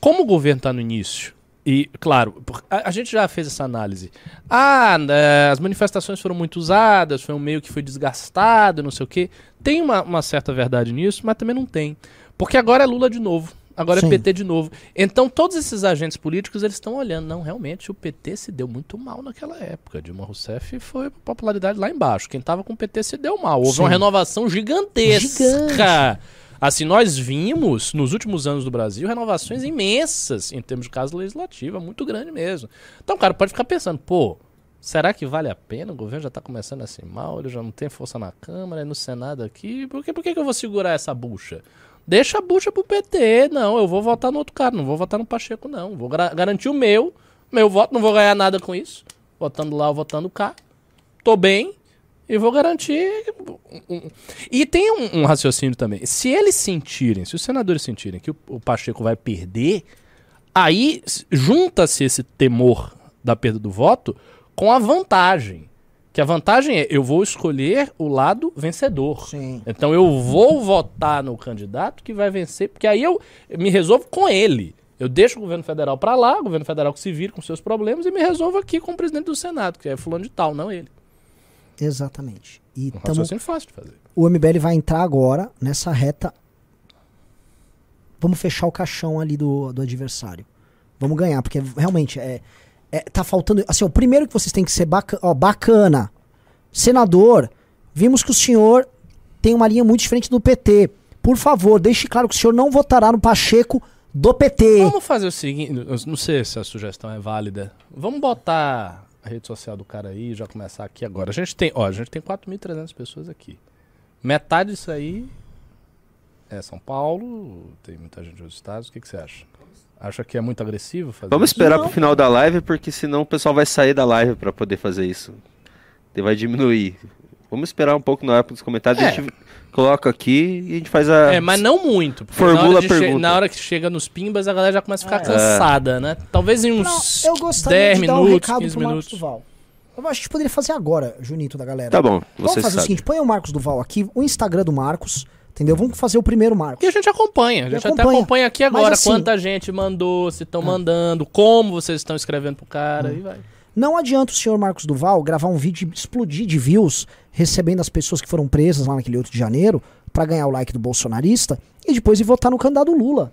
Como o governo está no início, e, claro, a gente já fez essa análise. Ah, né, as manifestações foram muito usadas, foi um meio que foi desgastado, não sei o quê. Tem uma, uma certa verdade nisso, mas também não tem. Porque agora é Lula de novo. Agora Sim. é PT de novo. Então, todos esses agentes políticos, eles estão olhando. Não, realmente, o PT se deu muito mal naquela época. Dilma Rousseff foi popularidade lá embaixo. Quem tava com o PT se deu mal. Houve Sim. uma renovação gigantesca. Gigante. Assim, nós vimos, nos últimos anos do Brasil, renovações imensas em termos de casa legislativa, muito grande mesmo. Então, o cara pode ficar pensando, pô, será que vale a pena? O governo já tá começando assim mal, ele já não tem força na Câmara e no Senado aqui. Por que, por que, que eu vou segurar essa bucha? Deixa a bucha pro PT. Não, eu vou votar no outro cara, não vou votar no Pacheco, não. Vou garantir o meu, meu voto, não vou ganhar nada com isso. Votando lá ou votando cá. Tô bem e vou garantir. E tem um, um raciocínio também. Se eles sentirem, se os senadores sentirem que o, o Pacheco vai perder, aí junta-se esse temor da perda do voto com a vantagem. Que a vantagem é eu vou escolher o lado vencedor. Sim. Então eu vou votar no candidato que vai vencer, porque aí eu me resolvo com ele. Eu deixo o governo federal pra lá, o governo federal que se vire com seus problemas e me resolvo aqui com o presidente do Senado, que é fulano de tal, não ele. Exatamente. E Um tamo, fácil de fazer. o MBL vai entrar agora nessa reta. Vamos fechar o caixão ali do, do adversário. Vamos ganhar, porque realmente é, é- tá faltando. Assim, o primeiro que vocês têm que ser baca, ó, bacana. Senador, vimos que o senhor tem uma linha muito diferente do PT. Por favor, deixe claro que o senhor não votará no Pacheco do PT. Vamos fazer o seguinte, não sei se a sugestão é válida. Vamos botar a rede social do cara aí já começar aqui agora. A gente tem, ó, a gente tem 4.300 pessoas aqui. Metade disso aí é São Paulo, tem muita gente dos estados. O que, que você acha? Acha que é muito agressivo fazer Vamos isso? esperar Não. pro final da live, porque senão o pessoal vai sair da live pra poder fazer isso. E vai diminuir. Vamos esperar um pouco na época dos comentários, É. a gente coloca aqui e a gente faz a. É, mas não muito. Formula a pergunta. na hora que chega nos pimbas, a galera já começa a ficar É. cansada, né? Talvez em Não, uns eu gostaria 10 de dar um minutos, recado 15 pro Marcos minutos. Duval. Eu acho que a gente poderia fazer agora, Junito da galera. Tá bom, Vamos fazer o sabe. seguinte, põe o Marcos Duval aqui, o Instagram do Marcos, entendeu? Vamos fazer o primeiro Marcos. E a gente acompanha. A gente até acompanha. acompanha aqui agora assim- quanta gente mandou, se estão mandando, como vocês estão escrevendo pro cara e vai. Não adianta o senhor Marcos Duval gravar um vídeo e explodir de views, recebendo as pessoas que foram presas lá naquele 8 de janeiro, pra ganhar o like do bolsonarista, e depois ir votar no candidato Lula.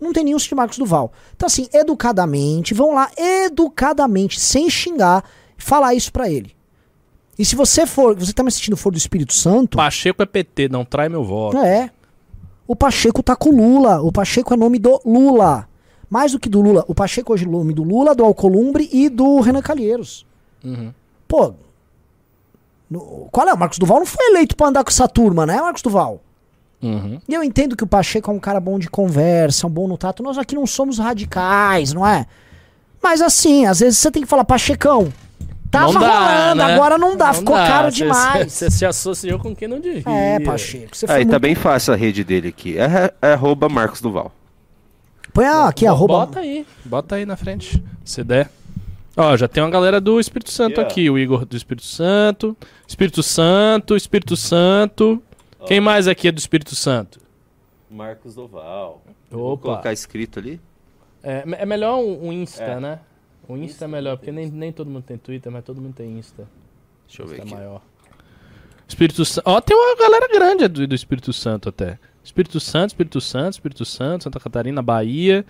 Não tem nenhum senhor Marcos Duval. Então assim, educadamente, vão lá, educadamente, sem xingar, falar isso pra ele. E se você for, você tá me assistindo for do Espírito Santo, Pacheco é PT, não trai meu voto. É. O Pacheco tá com o Lula. O Pacheco é nome do Lula. Mais do que do Lula. O Pacheco hoje é nome do Lula, do Alcolumbre e do Renan Calheiros. Uhum. Pô. no- qual é? O Marcos Duval não foi eleito pra andar com essa turma, né, Marcos Duval? Uhum. E eu entendo que o Pacheco é um cara bom de conversa, um bom no tato. Nós aqui não somos radicais, não é? Mas assim, às vezes você tem que falar, Pachecão, tava Não dá, rolando, né? agora não dá, ficou caro Cê- demais. Você se associou com quem não devia. É, Pacheco, você Aí tá muito... bem fácil a rede dele aqui. É, é arroba Marcos Duval. Põe aqui, arroba... Bota aí, bota aí na frente, se der. Ó, já tem uma galera do Espírito Santo Yeah. aqui, o Igor do Espírito Santo, Espírito Santo, Espírito Santo. Quem mais aqui é do Espírito Santo? Marcos Duval. Opa. escrito ali. É, é melhor um, um Insta, É. né? O Insta é melhor, porque nem, nem todo mundo tem Twitter, mas todo mundo tem Insta. Deixa eu ver Insta aqui. é maior. Espírito Santo. Ó, tem uma galera grande do, do Espírito Santo até. Espírito Santo, Espírito Santo, Espírito Santo, Santa Catarina, Bahia.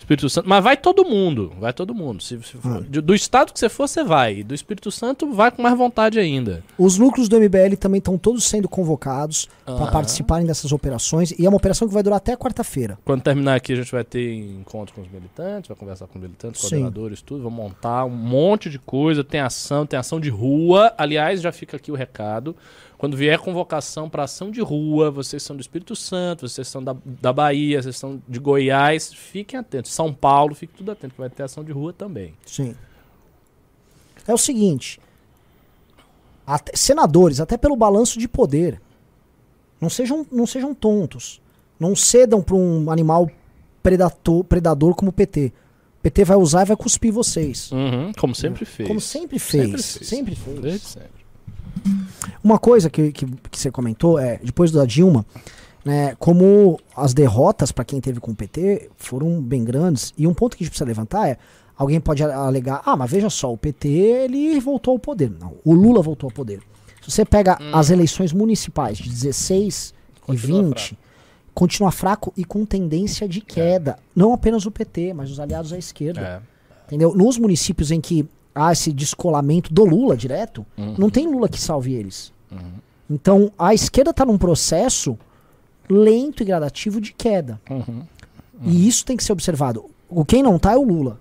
Espírito Santo. Mas vai todo mundo. Vai todo mundo. Se, se for- de- do estado que você for, você vai. Do Espírito Santo, vai com mais vontade ainda. Os núcleos do MBL também estão todos sendo convocados para Aham. participarem dessas operações e é uma operação que vai durar até quarta-feira. Quando terminar aqui, a gente vai ter encontro com os militantes, vai conversar com os militantes, coordenadores, tudo. Vamos montar um monte de coisa. Tem ação, tem ação de rua. Aliás, já fica aqui o recado. Quando vier convocação para ação de rua, vocês são do Espírito Santo, vocês são da, da Bahia, vocês são de Goiás, fiquem atentos. São Paulo, fiquem tudo atento, que vai ter ação de rua também. Sim. É o seguinte: até- senadores, até pelo balanço de poder, não sejam, não sejam tontos. Não cedam para um animal predator, predador como o PT. O PT vai usar e vai cuspir vocês. Uhum, como sempre fez. Como sempre fez. Sempre Sempre fez. fez. Desde sempre. Uma coisa que, que, que você comentou é, depois da Dilma, né, como as derrotas para quem teve com o PT foram bem grandes, e um ponto que a gente precisa levantar é, alguém pode alegar, ah, mas veja só, o PT ele voltou ao poder. Não, o Lula voltou ao poder. Se você pega as eleições municipais de 16 Continua e 20, continua fraco e com tendência de queda. Não apenas o PT, mas os aliados à esquerda. É. Entendeu? Nos municípios em que há esse descolamento do Lula direto, Uhum. não tem Lula que salve eles. Então a esquerda está num processo lento e gradativo de queda. Uhum. E isso tem que ser observado. O quem não tá é o Lula.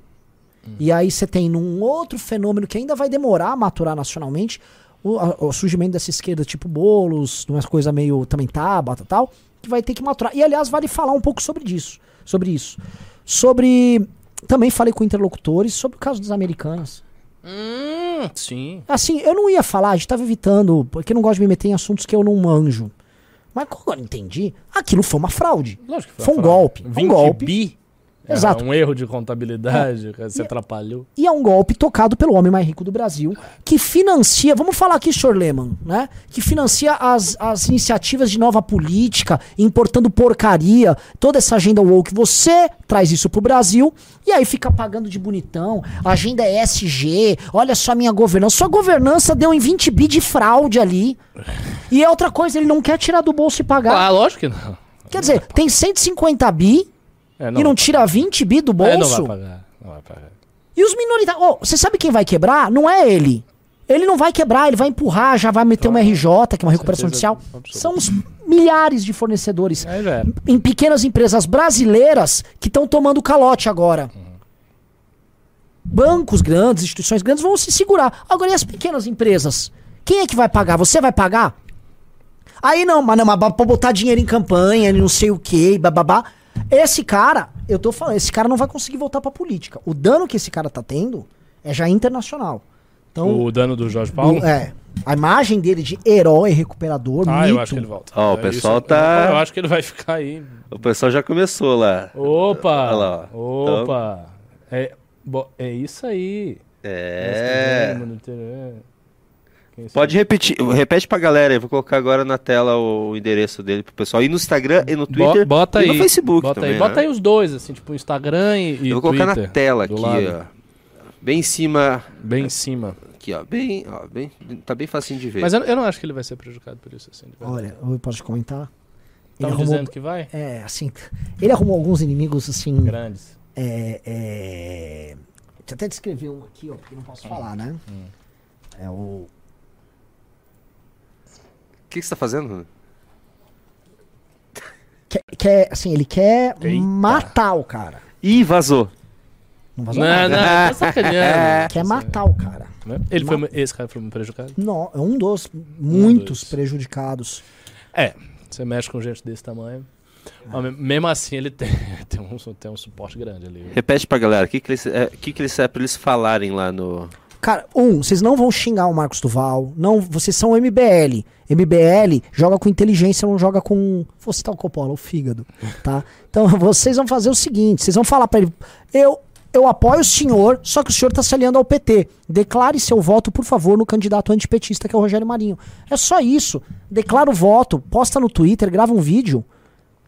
Uhum. E aí você tem num outro fenômeno que ainda vai demorar a maturar nacionalmente, o, a- o surgimento dessa esquerda tipo bolos, umas coisas meio também Tabata tal, que vai ter que maturar. E aliás, vale falar um pouco sobre isso. Sobre isso. Sobre. Também falei com interlocutores sobre o caso das americanas. Hum, sim. Assim, eu não ia falar, a gente tava evitando, porque não gosto de me meter em assuntos que eu não manjo. Mas como eu entendi, aquilo foi uma fraude. Lógico que Foi um uma fraude. golpe, foi um 20 golpe. bi. É, Exato. um erro de contabilidade, que você E- atrapalhou. E é um golpe tocado pelo homem mais rico do Brasil, que financia, vamos falar aqui, senhor Lehmann, né? Que financia as, as iniciativas de nova política, importando porcaria, toda essa agenda woke. Você traz isso pro Brasil e aí fica pagando de bonitão. A agenda é SG, olha só a minha governança. Sua governança deu em 20 bi de fraude ali. E é outra coisa, ele não quer tirar do bolso e pagar. Ah, lógico que não. Quer dizer, tem 150 bi É, e não tira 20 bi do É, não bolso. vai pagar. Não vai pagar. E os minoritários. Ô, você sabe quem vai quebrar? Não é ele. Ele não vai quebrar, ele vai empurrar, já vai meter uma RJ, que é uma recuperação judicial. São os milhares de fornecedores era. em pequenas empresas brasileiras que estão tomando calote agora. Bancos grandes, instituições grandes vão se segurar. Agora, e as pequenas empresas? Quem é que vai pagar? Você vai pagar? Aí não, mas não, mas pra botar dinheiro em campanha, não sei o que, bababá. Esse cara, eu tô falando, esse cara não vai conseguir voltar pra política. O dano que esse cara tá tendo é já internacional. Então, O dano do Jorge Paulo? o- é, a imagem dele de herói recuperador, Ah, mito, eu acho que ele volta. Ó, o É, pessoal isso- tá- Eu acho que ele vai ficar aí. O pessoal já começou lá. Opa! Olha lá, ó. Opa! É, bo- é isso aí. É. Pode repetir, repete pra galera aí, vou colocar agora na tela o endereço dele pro pessoal. E no Instagram e no Twitter. bota e aí. no Facebook bota também. aí. Bota né? aí os dois, assim, tipo Instagram e, e Eu vou colocar Twitter, na tela aqui, lado, ó. Bem em cima. Bem em cima. Aqui, ó. Bem, ó, bem. Tá bem facinho de ver. Mas eu, eu não acho que ele vai ser prejudicado por isso, assim. Olha, eu posso comentar? Ele Estão arrumou, dizendo que vai? é, assim, ele arrumou alguns inimigos, assim, Grandes. é, é... Deixa eu até descrever um aqui, ó, porque não posso falar, né? Hum. É o... O que, que você tá fazendo? Quer, quer, assim, ele quer Eita. matar o cara. Ih, vazou. Não Não, vazou não, nada. tá sacaneando. Quer matar o cara. Né? Ele foi, esse cara foi muito prejudicado? Não, é um dos muitos dos. prejudicados. É, você mexe com gente desse tamanho. Mas me- mesmo assim, ele tem, tem, um, tem um suporte grande ali. Repete pra galera. O que, que, eles, é, que, que eles é pra eles falarem lá no. Cara, um, vocês não vão xingar o Marcos Duval. Não, vocês são MBL. MBL joga com inteligência, não joga com. Vou citar o Coppola, o fígado. Tá? Então vocês vão fazer o seguinte: vocês vão falar pra ele. Eu, eu apoio o senhor, só que o senhor tá se aliando ao PT. Declare seu voto, por favor, no candidato antipetista, que é o Rogério Marinho. É só isso. Declara o voto, posta no Twitter, grava um vídeo.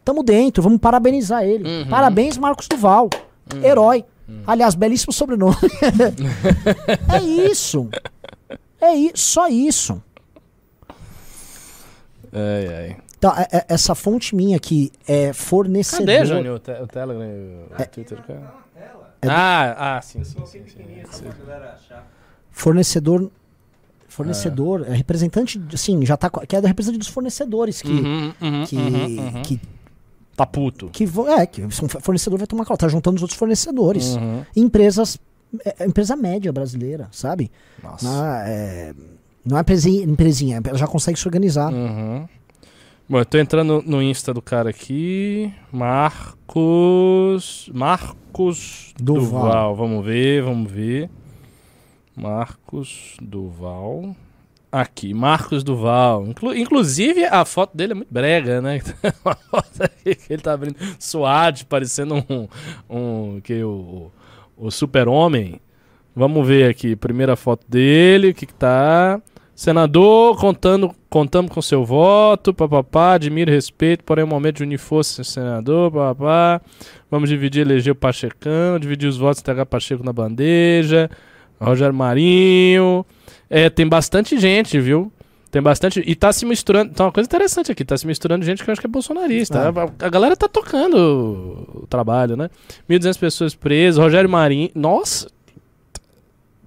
Tamo dentro, vamos parabenizar ele. Parabéns, Marcos Duval. Herói. Aliás, belíssimo sobrenome. é isso. É isso, só isso. Ai, ai. Então, é- é- essa fonte minha aqui é fornecedor. Cadê, Jânio? O, te, o Telegram e o Twitter, cara? Ah, ah, sim, sim, sim. sim, sim. Fornecedor. Fornecedor, é representante, assim, já tá. co- Que é representante dos fornecedores que. Uhum, uhum, que, uhum, uhum. que, Tá puto. que É, que são fornecedor vai tomar cala, tá juntando os outros fornecedores. Uhum. Empresas. é- é empresa média brasileira, sabe? Nossa. Não é, não é empresinha, empresinha, ela já consegue se organizar. Uhum. Bom, eu tô entrando no Insta do cara aqui. Marcos. Marcos Duval. Duval. Vamos ver, vamos ver. Marcos Duval. Aqui, Marcos Duval. Inclu- inclusive, a foto dele é muito brega, né? Uma foto aí que ele tá abrindo SWAT, parecendo um, um que o, o super-homem. Vamos ver aqui, primeira foto dele, o que que tá... Senador, contando, contamos com seu voto, papapá, admiro e respeito, porém é um momento de unir força, senador, papapá. Vamos dividir, eleger o Pachecão, dividir os votos, entregar Pacheco na bandeja. Rogério Marinho. É, tem bastante gente, viu? Tem bastante. E tá se misturando. Tá uma coisa interessante aqui, tá se misturando gente que eu acho que é bolsonarista. A, a galera tá tocando o, o trabalho, né? 1.200 pessoas presas, Rogério Marinho. Nossa!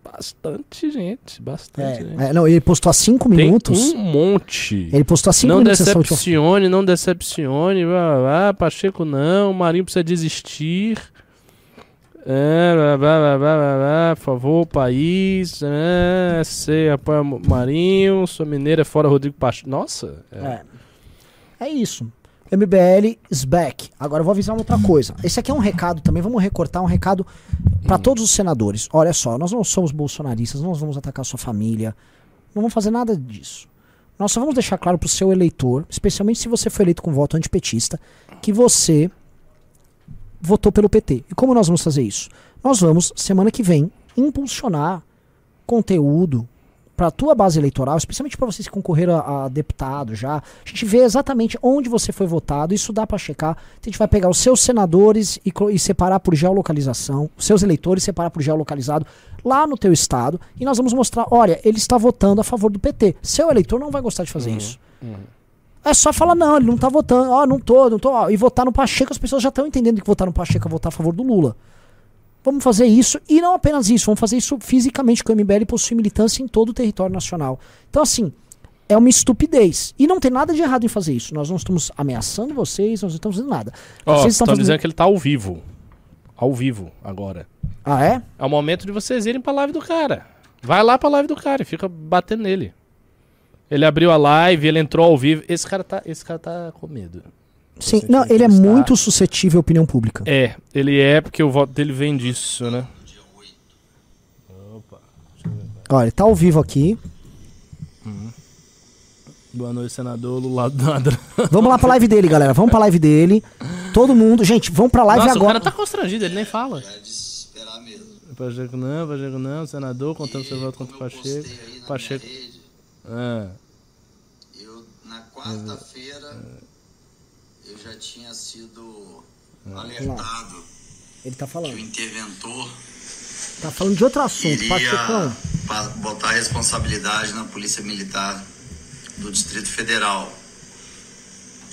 Bastante gente, bastante gente. É, é, não, ele postou há cinco Tem minutos. um monte. Ele postou há cinco não minutos essa última decepcione, não decepcione. Vá, vá, Pacheco não, Marinho precisa desistir. É, blá, blá, blá, por favor, país. É, sei, apoia o Marinho, sou mineiro, é fora Rodrigo Pacheco. Nossa, é. É. É isso. MBL is back. Agora eu vou avisar uma outra coisa. Esse aqui é um recado também, vamos recortar um recado para todos os senadores. Olha só, nós não somos bolsonaristas, não vamos atacar sua família, não vamos fazer nada disso. Nós só vamos deixar claro pro seu eleitor, especialmente se você foi eleito com voto antipetista, que você votou pelo PT. E como nós vamos fazer isso? Nós vamos, semana que vem, impulsionar conteúdo para a tua base eleitoral, especialmente para vocês que concorreram a, a deputado já. A gente vê exatamente onde você foi votado, isso dá para checar. A gente vai pegar os seus senadores e, e separar por geolocalização, os seus eleitores separar por geolocalizado lá no teu estado, e nós vamos mostrar, olha, ele está votando a favor do PT. Seu eleitor não vai gostar de fazer isso. É só falar, não, ele não tá votando, ó, não tô, não tô, ó, e votar no Pacheco, as pessoas já estão entendendo que votar no Pacheco é votar a favor do Lula. Vamos fazer isso, e não apenas isso, vamos fazer isso fisicamente, que o MBL possui militância em todo o território nacional. Então, assim, é uma estupidez. E não tem nada de errado em fazer isso. Nós não estamos ameaçando vocês, nós não estamos fazendo nada. Ó, vocês estão dizendo que ele tá ao vivo. Ao vivo, agora. Ah, é? É o momento de vocês irem pra live do cara. Vai lá pra live do cara e fica batendo nele. Ele abriu a live, ele entrou ao vivo. Esse cara tá, esse cara tá com medo. Sim, Você não, ele é muito suscetível à opinião pública. É, ele é porque o voto dele vem disso, né? Ó, ele tá ao vivo aqui. Boa noite, senador Lula Nadra. Vamos lá pra live dele, galera. Vamos pra live dele. Todo mundo. Gente, vamos pra live Nossa, o agora. cara tá constrangido, ele nem fala. É de esperar mesmo. Pacheco não, Pacheco não, senador, contando seu voto contra o Pacheco. postei aí na Pacheco. minha Ah, eu, na quarta-feira, eu já tinha sido alertado Ele tá que o falando. interventor Tá falando de outro assunto. Pachecão. pa- botar a responsabilidade na Polícia Militar do Distrito Federal.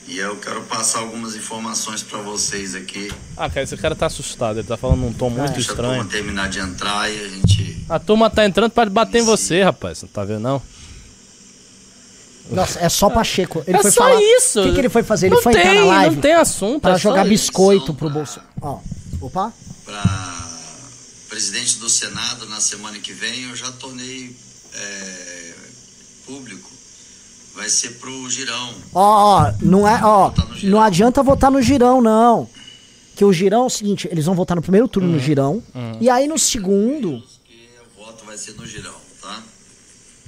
E eu quero passar algumas informações para vocês aqui. Ah, cara, esse cara tá assustado, ele tá falando num tom muito Deixa a estranho. turma terminar de entrar e a gente. A turma tá entrando pra bater em você, rapaz. Não tá vendo, não? Nossa, é só Pacheco. Ele é foi só falar. isso. O que, que ele foi fazer? Ele não foi tem, entrar na live Não tem assunto. pra é jogar biscoito pro bolso. Ó, opa. para presidente do Senado na semana que vem, eu já tornei é, público. Vai ser pro Girão. Ó, ó, não é, ó, não adianta votar no girão, não. Que o girão é o seguinte, eles vão votar no primeiro turno Uhum. no girão, e aí no segundo, Que o voto vai ser no Girão, tá?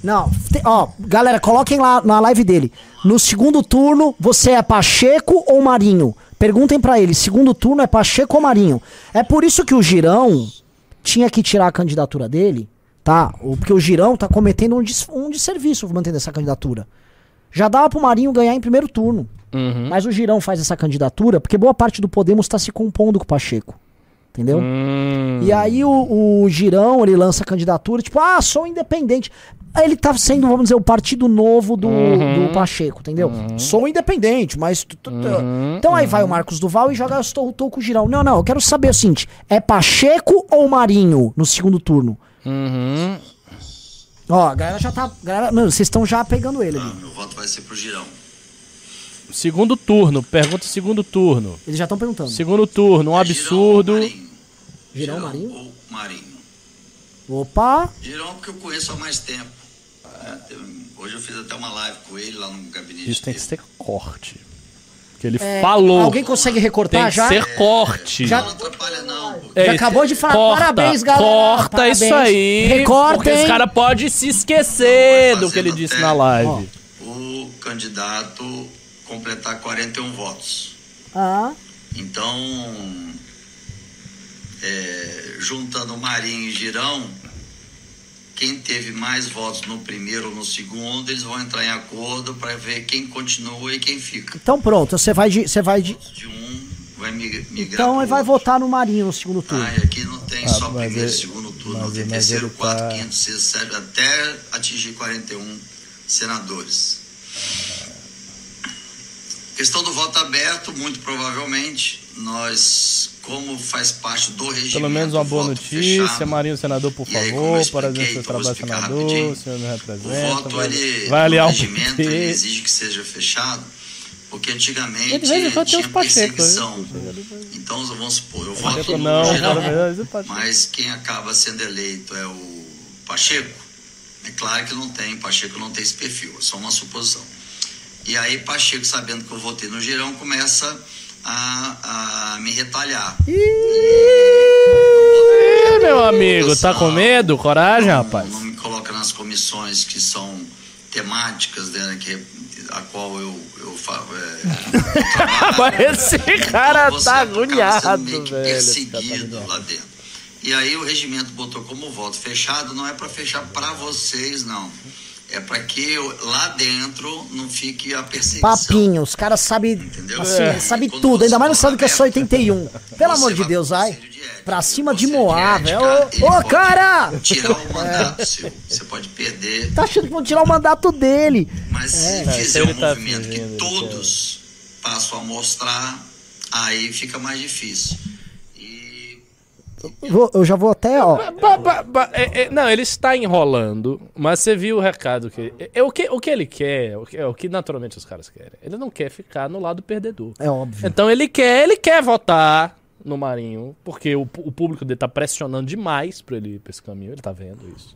Não, te- ó, galera, coloquem lá na live dele. No segundo turno, você é Pacheco ou Marinho? Perguntem pra ele, segundo turno é Pacheco ou Marinho? É por isso que o girão tinha que tirar a candidatura dele, tá? Porque o girão tá cometendo um, des, um desserviço mantendo essa candidatura. Já dava pro Marinho ganhar em primeiro turno. Uhum. Mas o Girão faz essa candidatura porque boa parte do Podemos está se compondo com o Pacheco. Entendeu? Hum, E aí o, o Girão, ele lança a candidatura, tipo, ah, sou independente. Ele tá sendo, vamos dizer, o partido novo do, Uhum. do Pacheco, entendeu? Sou independente, mas. Uhum. Então aí vai o Marcos Duval e joga o Girão. Não, não, eu quero saber o seguinte: é Pacheco ou Marinho no segundo turno? uhum. Ó, a galera já tá. Galera, não, vocês estão já pegando ele ali. Ah, meu voto vai ser pro Girão. Segundo turno, pergunta segundo turno. Eles já estão perguntando. Segundo turno, um É absurdo. Girão ou Marinho? Girão, Marinho? ou Marinho? Opa! Girão porque eu conheço há mais tempo. É, hoje eu fiz até uma live com ele lá no gabinete Isso tem que ser corte. Porque ele É, falou. Alguém consegue Tem recortar que já? ser corte. Já- Não atrapalha não, porque É Já acabou de falar, Corta, parabéns, galera, Corta parabéns. isso aí. Recortem. Porque os caras podem se esquecer do que ele disse na live. o candidato completar 41 votos. Ah, Então, é, juntando Marinho e Girão, quem teve mais votos no primeiro ou no segundo, eles vão entrar em acordo para ver quem continua e quem fica. então pronto, você vai de. Você vai de. De um vai mig- migrar Então ele vai outro. votar no Marinho no segundo turno. Ah, e aqui não tem Ah, só primeiro e ele- segundo turno, mas- tem terceiro, quarto, tá- quinto, sexto, sétimo, até atingir 41 senadores. Questão do voto aberto, muito provavelmente, nós, como faz parte do regimento... Pelo menos uma boa notícia, fechado, Marinho Senador, por aí, favor, expliquei, pelo então vou trabalho senador, o senhor me O representa, voto, vai, ele, vai aliar o regimento, ele exige que seja fechado, porque antigamente E tem tinha Pacheco, perseguição. Então, vamos supor, eu voto Pacheco no não, Girão, parabéns, é Pacheco. mas quem acaba sendo eleito é o Pacheco. É claro que não tem, Pacheco não tem esse perfil, é só uma suposição. E aí Pacheco, sabendo que eu votei no Girão, começa a, a me retalhar. Ih, meu amigo, tá com medo? Coragem, não, rapaz. Não me coloca nas comissões que são temáticas, né, que, a qual eu, eu, fa- é, esse cara Então, tá agoniado, meio que velho. tá perseguido agoniado. lá dentro. E aí o regimento botou como voto fechado, não é para fechar para vocês, não. É para que lá dentro não fique a perseguição. Papinho, os caras sabem. Entendeu? Assim, É. sabe tudo, ainda mais não sabe que é só aberto, 81. Pelo amor de Deus, ética. Pra cima de Moab. Ô, cara! Tirar o mandato seu. Você pode perder Tá achando que vão tirar o mandato dele. Mas se É, fizer um tá movimento fingindo, que todos passam a mostrar, aí fica mais difícil. Vou- eu já vou até, ó. Ba- ba- ba- é- é- não, ele está enrolando, mas você viu o recado que. É, é o, que o que ele quer, o que, é o que naturalmente os caras querem. Ele não quer ficar no lado perdedor. É óbvio. Então ele quer, ele quer votar no Marinho, porque o, o público dele tá pressionando demais pra ele ir pra esse caminho, ele tá vendo isso.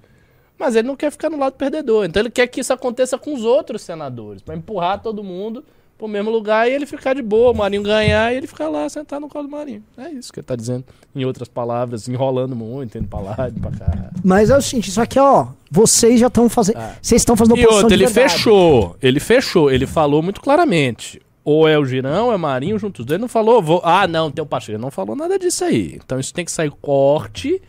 Mas ele não quer ficar no lado perdedor. Então ele quer que isso aconteça com os outros senadores, pra empurrar todo mundo pro mesmo lugar e ele ficar de boa, o Marinho ganhar e ele ficar lá sentado no colo do Marinho. É isso que ele tá dizendo. Em outras palavras, enrolando muito, indo pra lá, indo pra cá. Mas é o seguinte, isso aqui, ó. Vocês já estão fazendo. Vocês estão fazendo Ah. E oposição outro, ele verdade. fechou. Ele fechou. Ele falou muito claramente. Ou é o Girão, é Marinho, juntos dois. Ele não falou, vou... ah, não, tem o Pacheco. Ele não falou nada disso aí. Então isso tem que sair corte.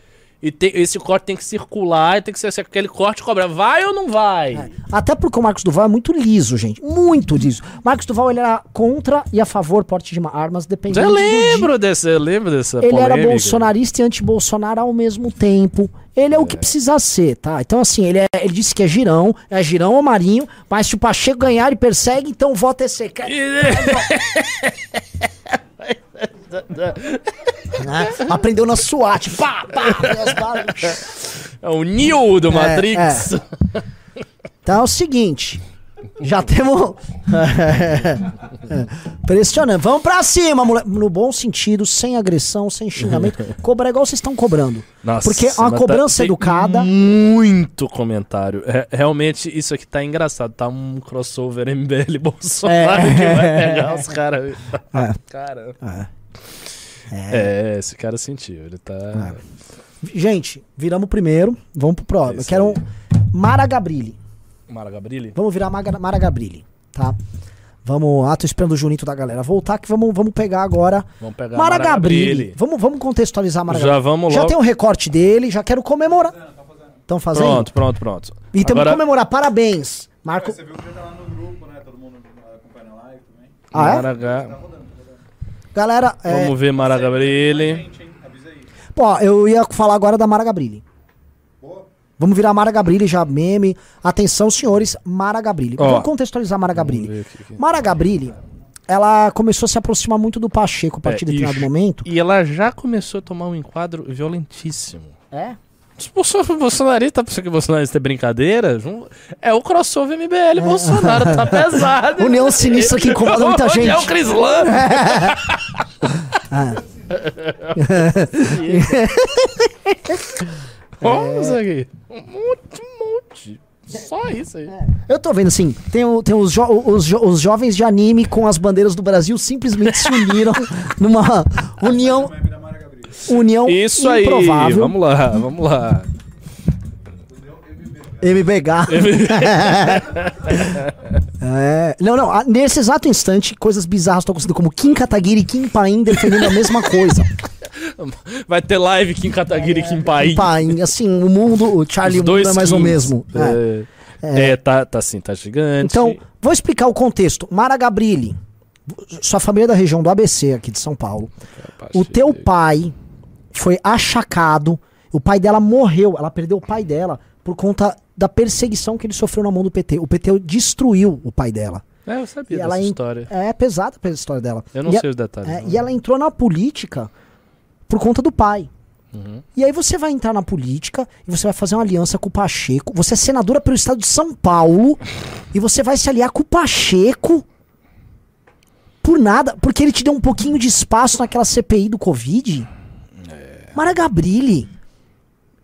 E tem- esse corte tem que circular. E tem que ser assim, aquele corte cobra. Vai ou não vai? Até porque o Marcos Duval é muito liso, gente. Muito liso. Marcos Duval, ele era contra e a favor porte de armas, dependendo Eu lembro desse, eu lembro dessa Ele era polêmica. bolsonarista e anti-Bolsonaro ao mesmo tempo. Ele é, o que precisa ser, tá? Então, assim, ele, é- ele disse que é girão, é girão ou marinho, mas se o Pacheco ganhar, ele persegue, então o voto é seco. Né? Aprendeu na SWAT. Pá, pá. É o Neo do Matrix. Então é o seguinte. Já temos. Pressionando. Vamos pra cima, moleque. No bom sentido, sem agressão, sem xingamento. Cobrar igual vocês estão cobrando. Nossa, Porque é uma mas cobrança tem educada. Muito comentário. É, realmente, isso aqui tá engraçado. Tá um crossover MBL Bolsonaro É. que vai pegar os caras. É. Cara. É. É. esse cara sentiu. Ele tá. Gente, viramos o primeiro. Vamos pro próximo. Eu quero um Mara Gabrilli. Mara Gabrilli? Vamos virar Maga- Mara Gabrilli, tá? Vamos. Ah, tô esperando o Junito da galera voltar, que vamos, vamos pegar agora. Vamos pegar Mara, Mara Gabrilli. Gabrilli. Vamos, vamos contextualizar a Mara Já Gabrilli. vamos Já logo. tem um recorte dele, já quero comemorar. Estão fazendo? Pronto, pronto, pronto. E temos que Agora, comemorar. Parabéns. Marco. Você viu que já tá lá no grupo, né? Todo mundo acompanhando a live também. Ah, é? Mara Ga- Galera, é, Vamos ver Mara Gabrilli. Pô, eu ia falar agora da Mara Gabrilli. Vamos virar Mara Gabrilli já, meme. Atenção, senhores, Mara Gabrilli. Ó. Vamos contextualizar Mara Gabrilli. Mara Gabrilli, ela começou a se aproximar muito do Pacheco a partir de É, e- determinado momento. E ela já começou a tomar um enquadro violentíssimo. É? Os bolso- bolsonaristas, pensando que bolsonarista é brincadeira? É o crossover MBL Bolsonaro, tá pesado. União sinistra que incomoda muita gente. É o Cris Lan. Olha isso aqui. Um monte, um monte. Só isso aí. Eu tô vendo assim, tem, o- tem os, jo- os, jo- os jovens de anime com as bandeiras do Brasil simplesmente se uniram numa união, união Isso aí. improvável. Vamos lá, vamos lá. MBH. É, não, não, nesse exato instante, coisas bizarras estão acontecendo, como Kim Kataguiri e Kim Paim defendendo a mesma coisa. Vai ter live Kim Kataguiri e Kim Paim. Kim Paim, assim, o mundo, o Charlie Mundo é mais ou Kims. mesmo. É. É, é, tá, tá assim, tá gigante. Então, vou explicar o contexto. Mara Gabrilli, sua família é da região do ABC, aqui de São Paulo. O teu pai foi achacado, o pai dela morreu, ela perdeu o pai dela por conta da perseguição que ele sofreu na mão do PT. O PT destruiu o pai dela. É, eu sabia E dessa história. É pesada a história dela. Eu não E a- sei os detalhes. é, e ela entrou na política por conta do pai. Uhum. E aí você vai entrar na política e você vai fazer uma aliança com o Pacheco. Você é senadora pelo estado de São Paulo e você vai se aliar com o Pacheco por nada, porque ele te deu um pouquinho de espaço naquela CPI do Covid. Mara Gabrilli.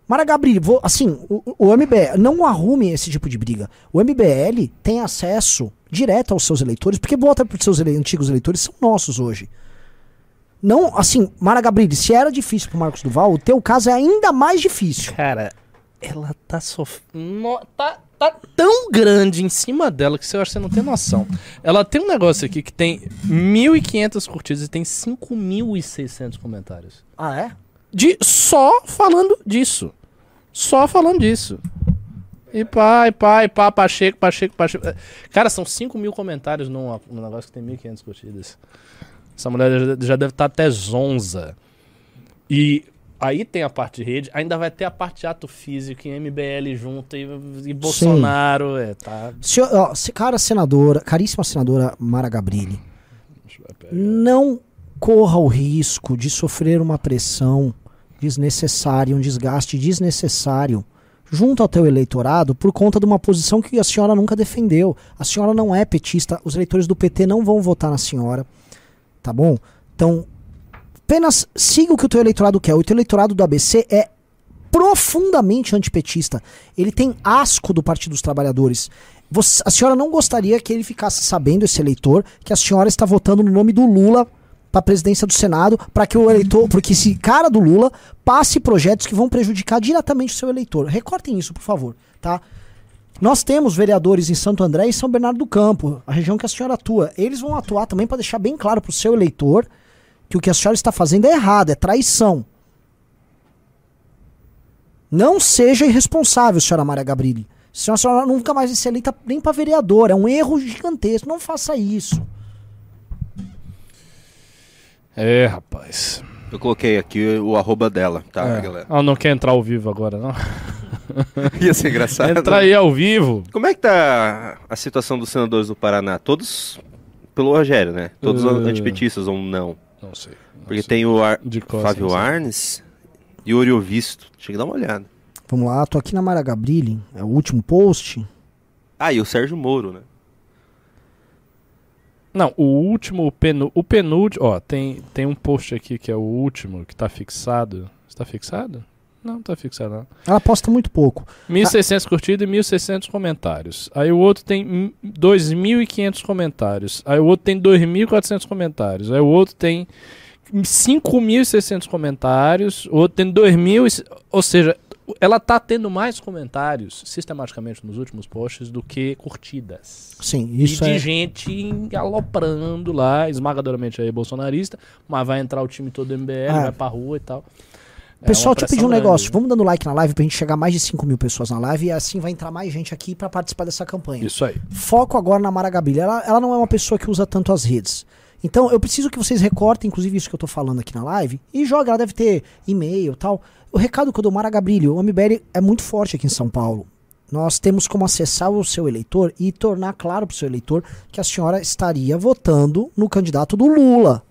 Mara Gabrilli, vou, assim, o, o MBL, não arrume esse tipo de briga. O MBL tem acesso direto aos seus eleitores, porque vota para os seus ele- antigos eleitores são nossos hoje. Não, assim, Mara Gabrilli, se era difícil pro Marcos Duval, o teu caso é ainda mais difícil. Cara, ela tá sofrendo. Tá, tá tão grande em cima dela que você acha que você não tem noção. Ela tem um negócio aqui que tem 1.500 curtidas e tem 5.600 comentários. Ah, é? De só falando disso. Só falando disso. E pá, e pá, e pá, Pacheco, Pacheco, Pacheco. Cara, são 5 mil comentários num, num negócio que tem 1.500 curtidas. Essa mulher já, deve estar até zonza. E aí tem a parte de rede, ainda vai ter a parte de ato físico e MBL junto e, e Bolsonaro. É, tá. Se, ó, cara senadora, caríssima senadora Mara Gabrilli, não corra o risco de sofrer uma pressão desnecessária, um desgaste desnecessário junto ao teu eleitorado por conta de uma posição que a senhora nunca defendeu. A senhora não é petista, os eleitores do PT não vão votar na senhora, tá bom? Então, apenas siga o que o teu eleitorado quer. O teu eleitorado do ABC é profundamente antipetista. Ele tem asco do Partido dos Trabalhadores. Você- a senhora não gostaria que ele ficasse sabendo, esse eleitor, que a senhora está votando no nome do Lula para a presidência do Senado, para que o eleitor, porque esse cara do Lula passe projetos que vão prejudicar diretamente o seu eleitor. Recortem isso, por favor, tá? Nós temos vereadores em Santo André e São Bernardo do Campo, a região que a senhora atua. Eles vão atuar também para deixar bem claro para o seu eleitor que o que a senhora está fazendo é errado, é traição. Não seja irresponsável, senhora Maria Gabrilli. Senão a senhora nunca mais vai ser eleita nem para vereador. É um erro gigantesco. Não faça isso. É, rapaz. Eu coloquei aqui o arroba dela, tá, É. galera? Ela não quer entrar ao vivo agora, não? Ia ser engraçado. Entra aí ao vivo. Como é que tá a situação dos senadores do Paraná? Todos pelo Rogério, né? Todos Uh. antipetistas ou não? Não sei. Porque tem o Ar- De costas, Flávio não sei. Arnes e o Oriovisto. Tinha que dar uma olhada. Vamos lá, tô aqui na Maria Gabrilli. É o último post. Ah, e o Sérgio Moro, né? Não, o último, o, penu, o penúltimo, ó, tem, tem um post aqui que é o último, que tá fixado. Está fixado? Não, não tá fixado não. Ela posta muito pouco. 1.600 curtidas e 1.600 comentários. Aí o outro tem hum, 2.500 comentários. Aí o outro tem 2.400 comentários. Aí o outro tem 5.600 comentários. O outro tem 2.000. e- Ou seja, ela tá tendo mais comentários sistematicamente nos últimos posts do que curtidas. Sim, isso e de é. gente aloprando lá, esmagadoramente aí bolsonarista, mas vai entrar o time todo do MBL, Ah. vai pra rua e tal. É Pessoal, pressão pedir um grande, negócio. viu? Vamos dando like na live pra gente chegar a mais de 5 mil pessoas na live e assim vai entrar mais gente aqui pra participar dessa campanha. Isso aí. Foco agora na Mara Gabrilli. Ela, ela não é uma pessoa que usa tanto as redes. Então eu preciso que vocês recortem, inclusive isso que eu tô falando aqui na live, e joga, ela deve ter e-mail e tal. O recado que eu dou, Mara Gabrilli, o MBL é muito forte aqui em São Paulo. Nós temos como acessar o seu eleitor e tornar claro pro seu eleitor que a senhora estaria votando no candidato do Lula.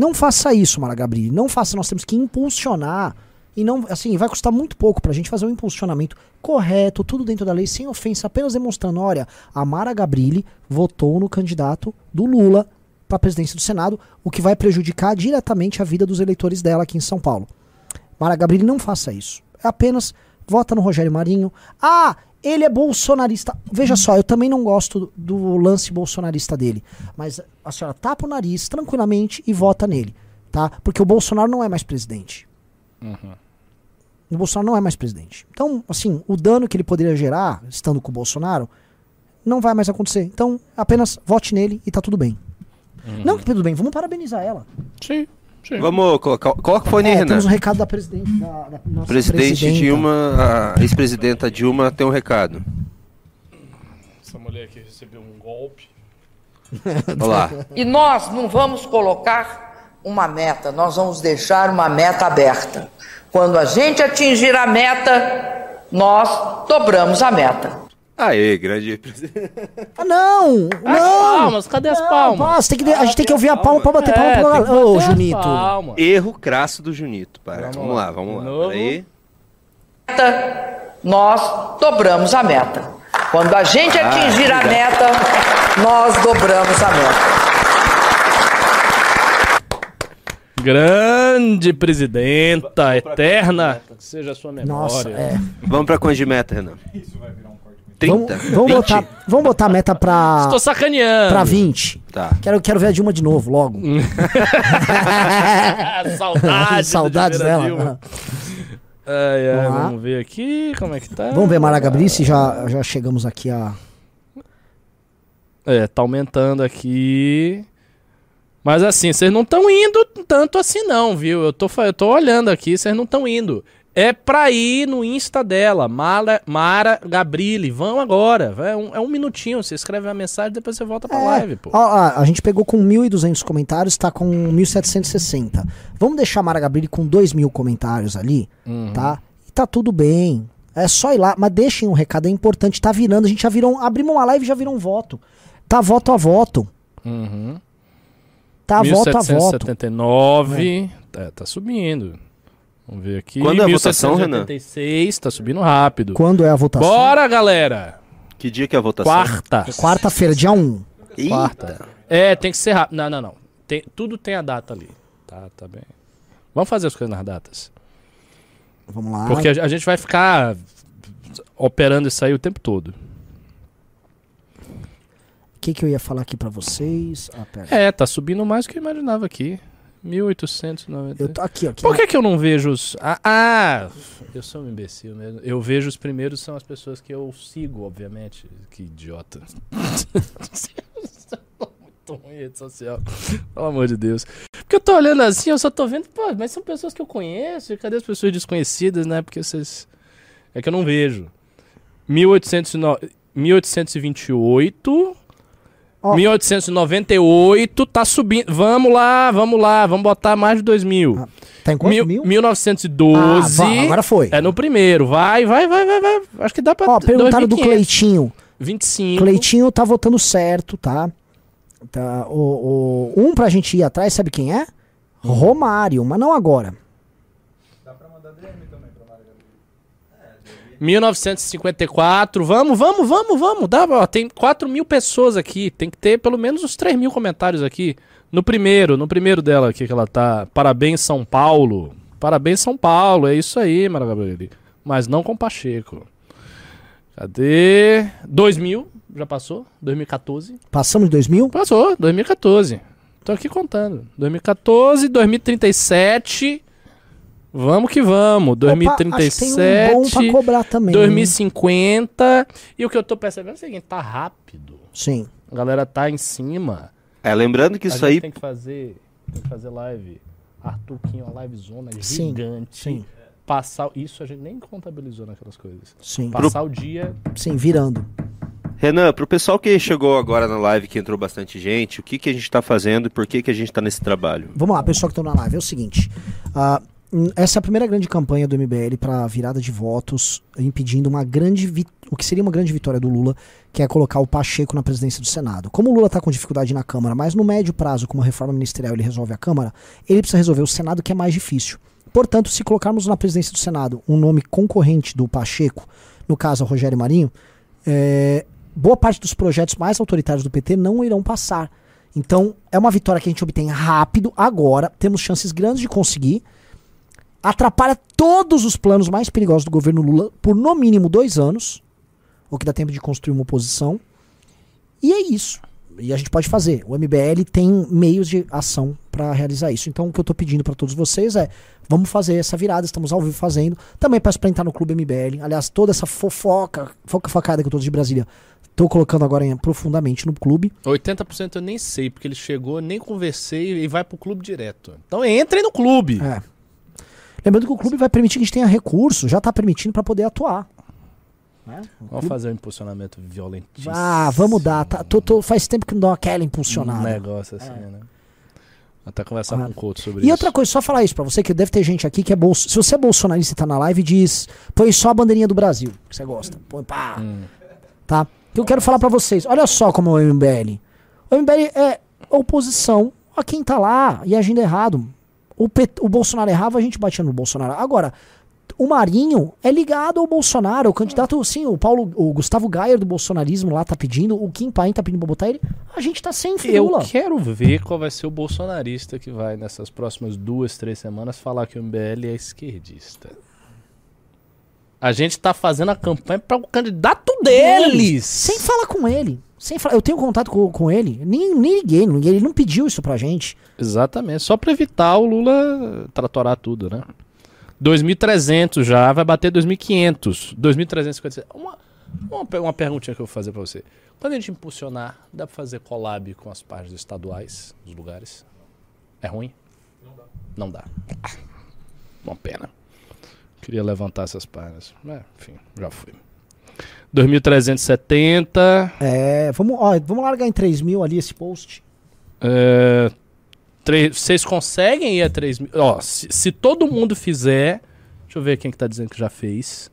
Não faça isso, Mara Gabrilli. Não faça, nós temos que impulsionar. E não, assim, vai custar muito pouco pra gente fazer um impulsionamento correto, tudo dentro da lei, sem ofensa, apenas demonstrando, olha, a Mara Gabrilli votou no candidato do Lula pra presidência do Senado, o que vai prejudicar diretamente a vida dos eleitores dela aqui em São Paulo. Mara Gabrilli, não faça isso. É apenas vota no Rogério Marinho. Ah, ele é bolsonarista. Veja só, eu também não gosto do, do lance bolsonarista dele. Mas a senhora tapa o nariz tranquilamente e vota nele, tá? Porque o Bolsonaro não é mais presidente. O Bolsonaro não é mais presidente. Então, assim, o dano que ele poderia gerar, estando com o Bolsonaro, Não vai mais acontecer. Então, apenas vote nele e tá tudo bem. Uhum. Não que tudo bem, vamos parabenizar ela. Sim, sim. Vamos colocar. Coloca o fone aí, É, Renan. temos um recado da presidente. Da, da nossa Presidente presidenta. Dilma, a ex-presidenta Dilma tem um recado. Essa mulher aqui recebeu um golpe. Olha lá. E nós não vamos colocar uma meta, nós vamos deixar uma meta aberta. Quando a gente atingir a meta, nós dobramos a meta. Aê, grande presidente. Ah, não! As não! palmas, cadê as Não, palmas? palmas, tem que a gente tem que ouvir a palma pra bater palma É, que galera. Ô, Junito. palmas. Erro crasso do Junito. Para. Vamos Vamos, lá. vamos lá. Meta, Nós dobramos a meta. Quando a gente atingir a meta, nós dobramos a meta. Grande presidenta, eterna, que seja a sua memória. Nossa, é. Vamos pra quanto de meta, Renan? Isso vai virar 30? Vamos, vamos 20? botar, vamos botar a meta pra, Estou sacaneando. pra 20. Tá. Quero, quero ver a Dilma de novo, logo. Saudades. Saudades dela. Dilma. Ai, ai, Vamos vamos ver aqui como é que tá. Vamos ver, Mara Gabriel, se já, já chegamos aqui a. É, tá aumentando aqui. Mas assim, vocês não estão indo tanto assim não, viu? Eu tô, eu tô olhando aqui, vocês não estão indo. É pra ir no Insta dela, Mara, Mara Gabrilli. Vão agora. É um, é um minutinho. Você escreve a mensagem depois você volta pra live, pô. Ó, ó, a gente pegou com 1.200 comentários, tá com 1.760. Vamos deixar a Mara Gabriel com 2.000 comentários ali, Uhum. tá? E tá tudo bem. É só ir lá, mas deixem um recado, é importante. Tá virando, a gente já virou. um- Abrimos uma live e já virou um voto. Tá voto a voto. Uhum. Tá voto a voto. 1779. É, tá subindo. Vamos ver aqui. Quando é a votação, Renan? 1786, tá subindo rápido. Quando é a votação? Bora, galera! Que dia que é a votação? Quarta. Quarta-feira, dia 1. Eita. Quarta. É, tem que ser rápido. Não, não, não. Tem, tudo tem a data ali. Tá, tá bem. Vamos fazer as coisas nas datas. Vamos lá. Porque a, a gente vai ficar operando isso aí o tempo todo. O que, que eu ia falar aqui pra vocês? Ah. É, tá subindo mais do que eu imaginava aqui. 1890. Eu tô aqui, ó. Por que, que eu não vejo os. Ah, ah, eu sou um imbecil mesmo. Eu vejo os primeiros, são as pessoas que eu sigo, obviamente. Que idiota. Muito ruim rede social. Pelo amor de Deus. Porque eu tô olhando assim, eu só tô vendo, pô, mas são pessoas que eu conheço. e Cadê as pessoas desconhecidas, né? Porque vocês. É que eu não vejo. 1809 1828. Ó. 1898 tá subindo. Vamos lá, vamos lá, vamos botar mais de 2000. Ah, Tá em quanto? Mil, Mil? 1912. Ah, agora foi. É no primeiro. Vai, vai, vai, vai, vai. Acho que dá pra. Ó, perguntaram do 2.500. Cleitinho. 25. Cleitinho tá votando certo, tá? tá o, o- um pra gente ir atrás, sabe quem é? Romário, mas não agora. Dá pra mandar DM também pra Mara Gabriel. 1954. Vamos, vamos, vamos, vamos. Dá, ó, tem 4 mil pessoas aqui. Tem que ter pelo menos uns 3 mil comentários aqui. No primeiro, no primeiro dela aqui que ela tá. Parabéns, São Paulo. Parabéns, São Paulo. É isso aí, Mara Gabrieli. Mas não com Pacheco. Cadê? 2000. Já passou? 2014. Passamos de 2000? Passou, 2014. Tô aqui contando. 2014, 2037. Vamos que vamos. Opa, acho que 2037. tem um bom pra cobrar também. 2050. E o que eu tô percebendo é o seguinte: tá rápido. Sim. A galera tá em cima. É, lembrando que a isso gente aí. tem que fazer. Tem que fazer live. Arthur Quinho, uma live zona Sim, gigante. sim. Passar. Isso a gente nem contabilizou naquelas coisas. Sim. Passar o dia. Sim, virando. Renan, pro pessoal que chegou agora na live, que entrou bastante gente, o que, que a gente tá fazendo e por que, que a gente tá nesse trabalho? Vamos lá, pessoal que estão na live. É o seguinte. ah, hum, essa é a primeira grande campanha do MBL para virada de votos, impedindo uma grande o que seria uma grande vitória do Lula, que é colocar o Pacheco na presidência do Senado. Como o Lula está com dificuldade na Câmara, mas no médio prazo, com uma reforma ministerial, ele resolve a Câmara, ele precisa resolver o Senado, que é mais difícil. Portanto, se colocarmos na presidência do Senado um nome concorrente do Pacheco, no caso, Rogério Marinho, é, boa parte dos projetos mais autoritários do PT não irão passar. Então, é uma vitória que a gente obtém rápido, agora, temos chances grandes de conseguir. Atrapalha todos os planos mais perigosos do governo Lula por no mínimo dois anos, o que dá tempo de construir uma oposição. E é isso. e a gente pode fazer. O MBL tem meios de ação para realizar isso. Então o que eu tô pedindo para todos vocês é, vamos fazer essa virada, estamos ao vivo fazendo. Também peço para entrar no Clube MBL. Aliás, toda essa fofoca, foca facada que eu tô de Brasília, tô colocando agora em- profundamente no clube. 80% eu nem sei, porque ele chegou, nem conversei e vai pro clube direto. Então entrem no clube. É. Lembrando que o clube vai permitir que a gente tenha recurso, já tá permitindo para poder atuar. Né? Vamos fazer um impulsionamento violentíssimo. Ah, vamos dar. Tá, tô- tô- faz tempo que não dá aquela Um impulsionada. negócio assim, né? Até conversar Ah. com o Couto sobre E isso. outra coisa, só falar isso pra você, que deve ter gente aqui que é bolso. Se você é bolsonarista e tá na live, diz. Põe só a bandeirinha do Brasil, que você gosta. Põe pá. Hum. Tá? O que eu quero falar pra vocês. Olha só como é o MBL. O MBL é oposição a quem tá lá e agindo errado. O, o Bolsonaro errava, a gente batia no Bolsonaro. Agora, o Marinho é ligado ao Bolsonaro. O candidato, sim, o Paulo, o Gustavo Gayer do bolsonarismo lá tá pedindo, o Kim Paim tá pedindo pra botar ele. A gente tá sem Eu Lula. quero ver qual vai ser o bolsonarista que vai, nessas próximas duas, três semanas, falar que o MBL é esquerdista. A gente tá fazendo a campanha para o candidato deles. Sem falar com ele. Sem falar, eu tenho contato com, com ele. Nem, nem liguei, ele não pediu isso pra gente. Exatamente, só pra evitar o Lula tratorar tudo, né? 2.300 já, vai bater 2.500. 2.356. Uma, uma, uma perguntinha que eu vou fazer pra você. Quando a gente impulsionar, dá pra fazer collab com as páginas estaduais dos lugares? É ruim? Não dá. Não dá. Ah, Uma pena. Queria levantar essas páginas. É, enfim, já fui. 2.370. É, vamos, ó, vamos largar em 3 mil ali esse post. É, Vocês conseguem ir a 3 mil? Ó, se, se todo mundo fizer. Deixa eu ver quem que tá dizendo que já fez.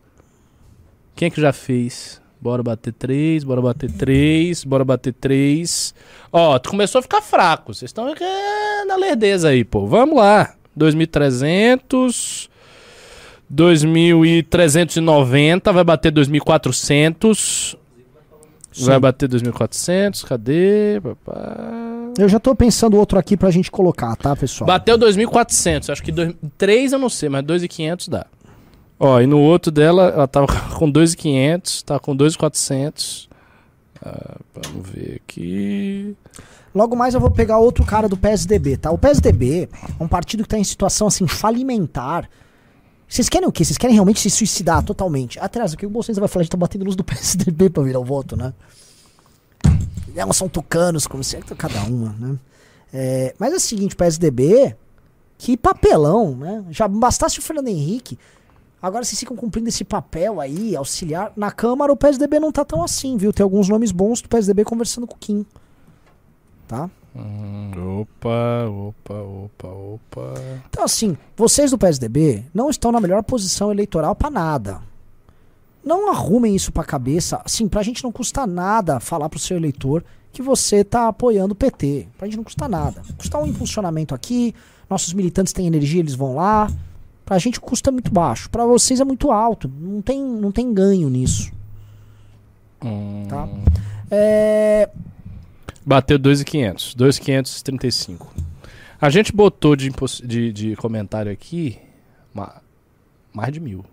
Quem que já fez? Bora bater 3, bora bater 3, bora bater 3. Ó, tu começou a ficar fraco. Vocês estão é, na lerdeza aí, pô. Vamos lá. 2.300. 2.390. Vai bater 2.400. Vai bater 2.400. Cadê? Papá. Eu já tô pensando outro aqui pra gente colocar, tá, pessoal? Bateu 2.400. Acho que 3 eu não sei, mas 2.500 dá. Ó, e no outro dela, ela tava com 2.500, tá com 2.400. Ah, vamos ver aqui. Logo mais eu vou pegar outro cara do PSDB, tá? O PSDB é um partido que tá em situação assim falimentar. Vocês querem o quê? Vocês querem realmente se suicidar totalmente? Atrás, o que o Bolsonaro vai falar? A gente tá batendo luz do PSDB pra virar o voto, né? Não, são tucanos, como se cada uma, né? É, mas é o seguinte, PSDB, que papelão, né? Já bastasse o Fernando Henrique. Agora vocês ficam cumprindo esse papel aí, auxiliar. Na Câmara o PSDB não tá tão assim, viu? Tem alguns nomes bons do PSDB conversando com o Kim. Tá? Hum, opa, opa, opa, opa. Então, assim, vocês do PSDB não estão na melhor posição eleitoral pra nada. Não arrumem isso pra cabeça. Assim, pra gente não custa nada falar pro seu eleitor que você tá apoiando o PT. Pra gente não custa nada. Custa um impulsionamento aqui, nossos militantes têm energia, eles vão lá. Pra gente custa muito baixo. Pra vocês é muito alto. Não tem, não tem ganho nisso. Hum, Tá? É, Bateu 2.500. 2.535. A gente botou de, de, de comentário aqui ma- mais de mil.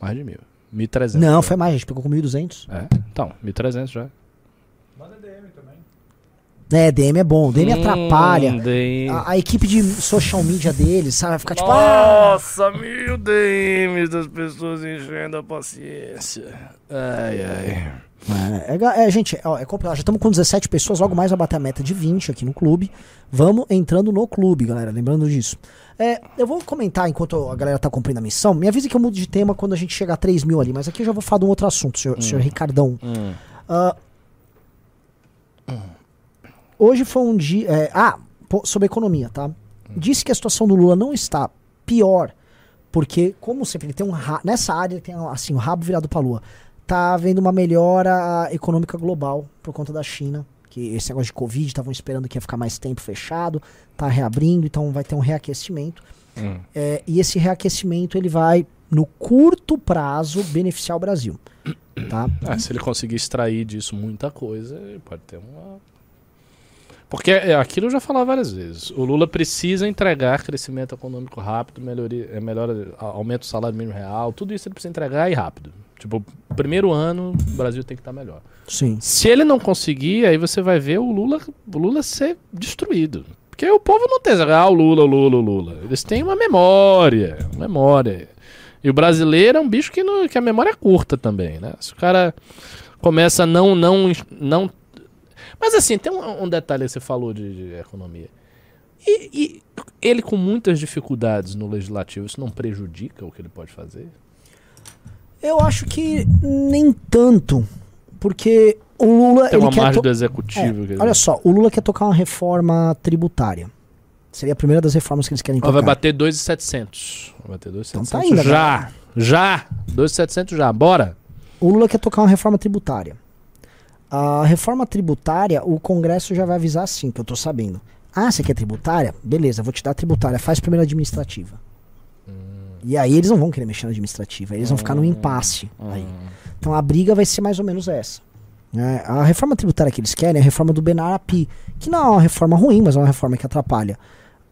Mais de mil. 1.300. não, foi mais, a gente pegou com 1.200. É, então, 1.300 já. Manda DM também. É, DM é bom. DM Hum, atrapalha. DM. A, a equipe de social media deles, sabe? Vai ficar tipo, ah, Nossa, mil DMs das pessoas enchendo a paciência. Ai, ai. É, é, é, gente, ó, é complicado. Já estamos com 17 pessoas, logo mais vai bater a meta de 20 aqui no clube. Vamos entrando no clube, galera, lembrando disso. É, eu vou comentar enquanto a galera tá cumprindo a missão. Me avise que eu mudo de tema quando a gente chegar a 3 mil ali, mas aqui eu já vou falar de um outro assunto, senhor, senhor Ricardão. Hum. Ah, hoje foi um dia. é, ah, sobre economia, tá? Disse que a situação do Lula não está pior, porque, como sempre, ele tem um. Nessa área, ele tem assim, o rabo virado pra lua. Tá havendo uma melhora econômica global por conta da China. Que esse negócio de Covid estavam esperando que ia ficar mais tempo fechado, tá reabrindo, então vai ter um reaquecimento. Hum. É, e esse reaquecimento ele vai, no curto prazo, beneficiar o Brasil. Tá? Ah, se ele conseguir extrair disso muita coisa, pode ter uma. Porque é aquilo eu já falava várias vezes. O Lula precisa entregar crescimento econômico rápido, melhoria, é, melhora, aumento do salário mínimo real, tudo isso ele precisa entregar e rápido. Tipo, primeiro ano, o Brasil tem que estar melhor. Sim. Se ele não conseguir, aí você vai ver o Lula, o Lula ser destruído. Porque o povo não tem, ah, o Lula, o Lula, o Lula. Eles têm uma memória, uma memória. E o brasileiro é um bicho que, não, que a memória é curta também, né? Se o cara começa a não, não, não... Mas assim, tem um, um detalhe que você falou de, de economia. E, e ele com muitas dificuldades no legislativo, isso não prejudica o que ele pode fazer? Eu acho que nem tanto. Porque o Lula. Tem ele uma quer margem to- do executivo. É, quer dizer. olha só, o Lula quer tocar uma reforma tributária. Seria a primeira das reformas que eles querem tocar. vai bater 2,700. Vai bater 2,700 Então tá indo, já. Já. 2,700 já. Bora. O Lula quer tocar uma reforma tributária. A reforma tributária, o Congresso já vai avisar assim, que eu tô sabendo. Ah, você quer tributária? Beleza, vou te dar a tributária. Faz primeiro a administrativa. E aí eles não vão querer mexer na administrativa. Eles vão ficar num impasse. Aí. Então a briga vai ser mais ou menos essa. né? a reforma tributária que eles querem é a reforma do Benarapi, que não é uma reforma ruim, mas é uma reforma que atrapalha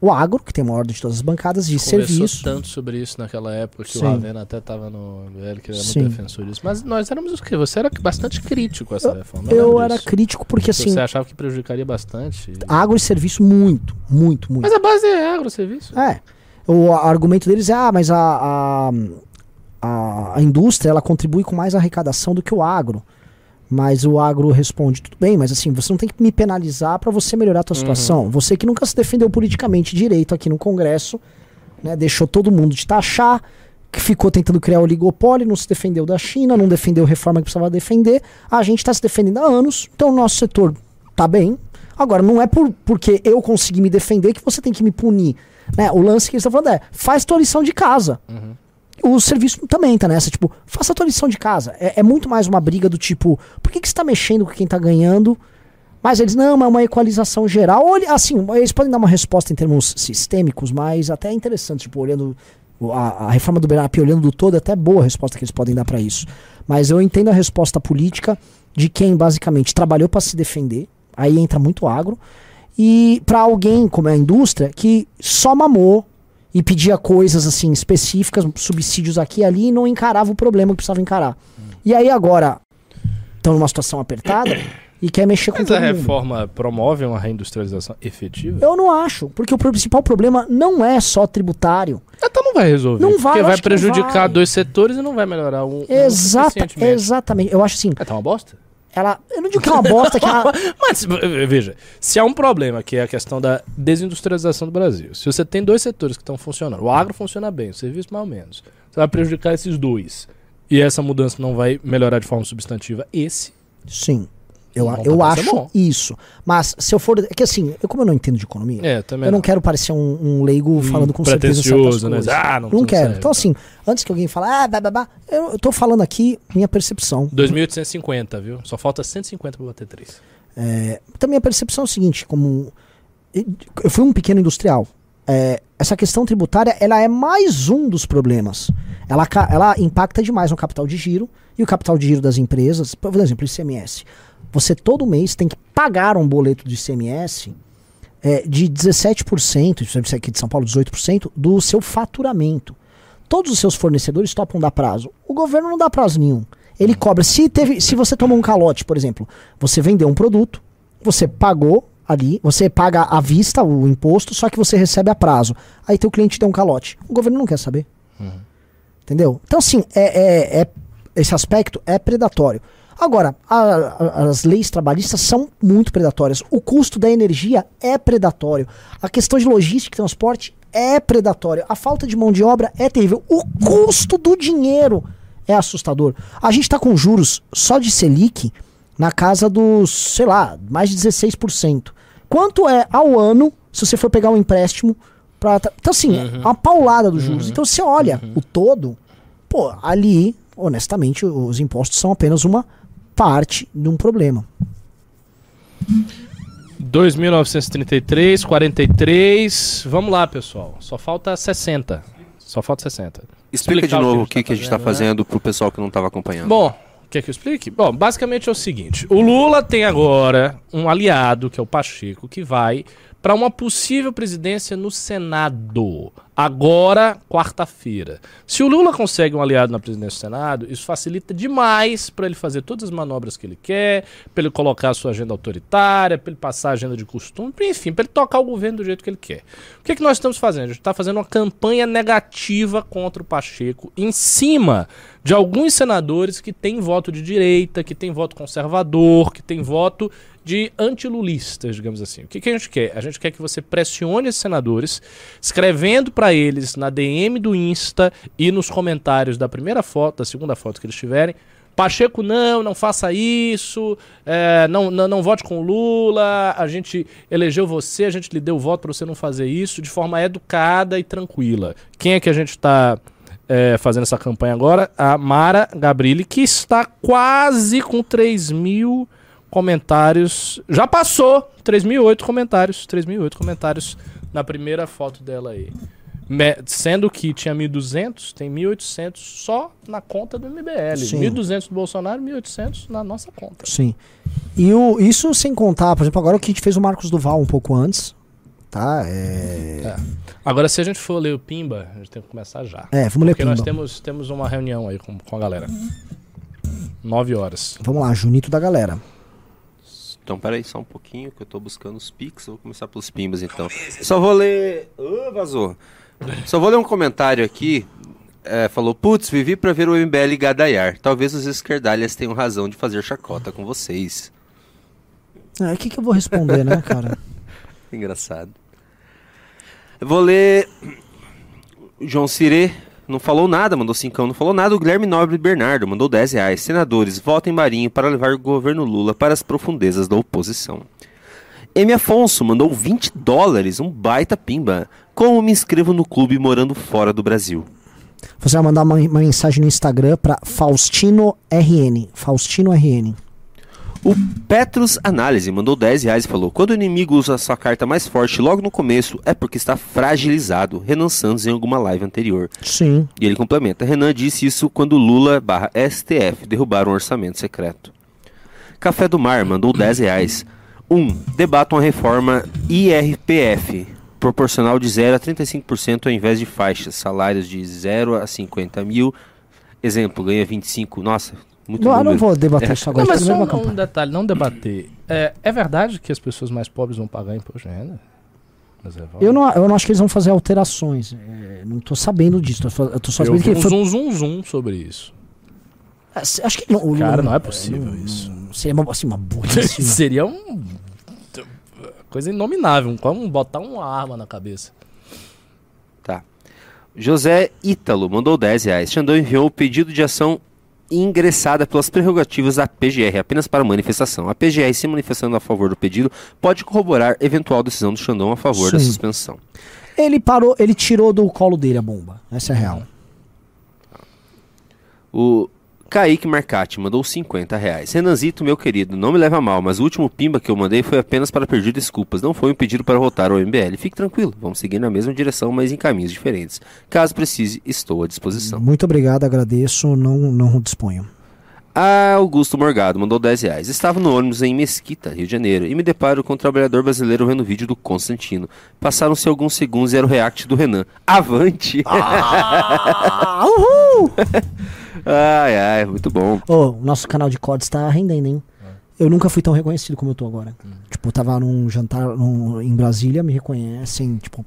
o agro, que tem uma ordem de todas as bancadas, de Conversou serviço. tanto sobre isso naquela época que Sim. o Ravena até tava no. Ele que era Sim. muito defensor disso. Mas nós éramos o quê? Você era bastante crítico a essa reforma. Eu lembro era disso. crítico porque assim, Você achava que prejudicaria bastante. agro e serviço muito, muito, muito. Mas a base é agroserviço. É. O argumento deles é, ah, mas a, a, a, indústria ela contribui com mais arrecadação do que o agro. Mas o agro responde, tudo bem, mas assim, você não tem que me penalizar para você melhorar a tua situação. Você que nunca se defendeu politicamente direito aqui no Congresso, né, deixou todo mundo te taxar, que ficou tentando criar oligopólio, não se defendeu da China, não defendeu a reforma que precisava defender. A gente está se defendendo há anos, então o nosso setor tá bem. Agora, não é por, porque eu consegui me defender que você tem que me punir. Né? O lance que eles estão falando é, faz tua lição de casa. O serviço também tá nessa, tipo, faça a tua lição de casa. É, é muito mais uma briga do tipo, por que, que você tá mexendo com quem tá ganhando? Mas eles, não, é uma equalização geral. Olha, assim, eles podem dar uma resposta em termos sistêmicos, mas até é interessante, tipo, olhando a, a reforma do BNAP, olhando do todo, é até boa a resposta que eles podem dar pra isso. Mas eu entendo a resposta política de quem basicamente trabalhou pra se defender, aí entra muito agro, e pra alguém como é a indústria que só mamou e pedia coisas assim específicas, subsídios aqui e ali e não encarava o problema que precisava encarar. E aí agora estão numa situação apertada e quer mexer com Mas a mundo. reforma promove uma reindustrialização efetiva? Eu não acho, porque o principal problema não é só tributário. Então não vai resolver. Não vai, Porque vai prejudicar vai. dois setores e não vai melhorar um. um Exata, suficientemente. exatamente. Eu acho assim, É, tá uma bosta? Ela, eu não digo que é uma bosta que ela, Mas, eh, veja, se há um problema, que é a questão da desindustrialização do Brasil, se você tem dois setores que estão funcionando, o agro funciona bem, o serviço mais ou menos, você vai prejudicar esses dois, e essa mudança não vai melhorar de forma substantiva esse, sim. Eu, Bom, eu ser acho bom. isso. Mas se eu for. É que assim, eu, como eu não entendo de economia, é, eu não quero parecer um, um leigo falando com certeza certas né? coisas. Ah, não, Não quero. Então, assim, antes que alguém fale, ah, eu, eu tô falando aqui minha percepção. 2.850, viu? Só falta 150 pra bater 3. É, então, minha percepção é o seguinte: como eu fui um pequeno industrial, é, essa questão tributária ela é mais um dos problemas. Ela, ela impacta demais no capital de giro e o capital de giro das empresas. Por exemplo, o ICMS. Você todo mês tem que pagar um boleto de ICMS é, de 17%, isso aqui de São Paulo, 18%, do seu faturamento. Todos os seus fornecedores topam dar prazo. O governo não dá prazo nenhum. Ele cobra. Se, teve, se você tomou um calote, por exemplo, você vendeu um produto, você pagou ali, você paga à vista o imposto, só que você recebe a prazo. Aí teu cliente deu um calote. O governo não quer saber. Entendeu? Então, assim, é, é- é- esse aspecto é predatório. Agora, a- a- as leis trabalhistas são muito predatórias. O custo da energia é predatório. A questão de logística e transporte é predatório. A falta de mão de obra é terrível. O custo do dinheiro é assustador. A gente está com juros só de Selic na casa dos, sei lá, mais de 16%. Quanto é ao ano se você for pegar um empréstimo para Então, assim, é uma paulada dos juros. Então, você olha o todo, pô, ali, honestamente, os impostos são apenas uma parte de um problema. 2.933, 43. Vamos lá, pessoal. Só falta 60. Só falta 60. Explica de novo o o que, que a gente está né? fazendo pro pessoal que não estava acompanhando. Bom, quer que eu explique? Bom, basicamente é o seguinte: o Lula tem agora um aliado, que é o Pacheco, que vai para uma possível presidência no Senado. Agora, quarta-feira. Se o Lula consegue um aliado na presidência do Senado, isso facilita demais para ele fazer todas as manobras que ele quer, para ele colocar a sua agenda autoritária, para ele passar a agenda de costume, enfim, para ele tocar o governo do jeito que ele quer. O que, é que nós estamos fazendo? A gente está fazendo uma campanha negativa contra o Pacheco em cima de alguns senadores que têm voto de direita, que têm voto conservador, que têm voto de antilulistas, digamos assim. O que, que, a gente quer? A gente quer que você pressione esses senadores, escrevendo para eles na DM do Insta e nos comentários da primeira foto, da segunda foto que eles tiverem. Pacheco, não, não faça isso, é, não, não, não vote com Lula, a gente elegeu você, a gente lhe deu o voto para você não fazer isso de forma educada e tranquila. Quem é que a gente está é, fazendo essa campanha agora? A Mara Gabrilli, que está quase com 3 mil comentários. Já passou 3.008 comentários. 3.008 comentários na primeira foto dela aí. Me, sendo que tinha 1.200, tem 1.800 só na conta do MBL. Sim. 1.200 do Bolsonaro, 1.800 na nossa conta. Sim. E o, isso sem contar, por exemplo, agora o que a gente fez o Marcos Duval um pouco antes. Tá? É. É. Agora, se a gente for ler o Pimba, a gente tem que começar já. É, vamos ler Porque nós Pimba. temos, temos uma reunião aí com, com a galera. 9 horas. Vamos lá, Junito da galera. Então, peraí, só um pouquinho que eu tô buscando os pics. Eu vou começar pelos pimbas, então. Só vou ler. Ô, vazou. Só vou ler um comentário aqui. É, falou, putz, vivi pra ver o MBL gadaiar. Talvez os esquerdalhas tenham razão de fazer chacota com vocês. É, O que, que eu vou responder, né, cara? Engraçado. Eu vou ler. João Cirê não falou nada, mandou cincão, não falou nada. O Guilherme Nobre Bernardo mandou 10 reais. Senadores, votem Marinho para levar o governo Lula para as profundezas da oposição. M. Afonso mandou 20 dólares, um baita pimba. Como me inscrevo no clube morando fora do Brasil? Você vai mandar uma, uma mensagem no Instagram pra Faustino RN. Faustino RN. O Petrus Análise mandou 10 reais e falou: Quando o inimigo usa sua carta mais forte logo no começo, é porque está fragilizado. Renan Santos em alguma live anterior. Sim. E ele complementa: Renan disse isso quando Lula barra STF derrubaram o orçamento secreto. Café do Mar mandou 10 reais. 1. Um, debatam a reforma IRPF, proporcional de 0 a 35% ao invés de faixas, salários de 0 a 50 mil. Exemplo, ganha 25. Nossa, muito Não, eu não vou debater É. isso agora. Não, mas é só uma um, campanha. detalhe, não debater. É, é verdade que as pessoas mais pobres vão pagar imposto de renda? Revoltas? Eu não, eu não acho que eles vão fazer alterações. É, não tô sabendo disso. Tô, eu tô só Eu sabendo vi que um foi. zoom, zoom, zoom sobre isso. Acho que não. Cara, Lula- não é possível isso. Seria uma, assim, uma burrice. Seria um... Coisa inominável, como botar uma arma na cabeça. Tá. José Ítalo mandou 10 reais. Xandão enviou o pedido de ação ingressada pelas prerrogativas da PGR apenas para manifestação. A PGR, se manifestando a favor do pedido, pode corroborar eventual decisão do Xandão a favor da Sim. suspensão. ele parou, ele tirou do colo dele a bomba. Essa é a real. O Kaique Marcati mandou 50 reais. Renanzito, meu querido, não me leva mal, mas o último pimba que eu mandei foi apenas para pedir desculpas. Não foi um pedido para votar ao MBL. Fique tranquilo, vamos seguir na mesma direção, mas em caminhos diferentes. Caso precise, estou à disposição. Muito obrigado, agradeço. Não, não disponho. A Augusto Morgado mandou 10 reais. Estava no ônibus em Mesquita, Rio de Janeiro, e me deparo com um trabalhador brasileiro vendo o vídeo do Constantino. Passaram-se alguns segundos e era o react do Renan. Avante! Ah, uhul! ai, ai, muito bom. Ô, o nosso canal de cortes tá rendendo, hein? Eu nunca fui tão reconhecido como eu tô agora. Tipo, eu tava num jantar num- em Brasília, me reconhecem, tipo.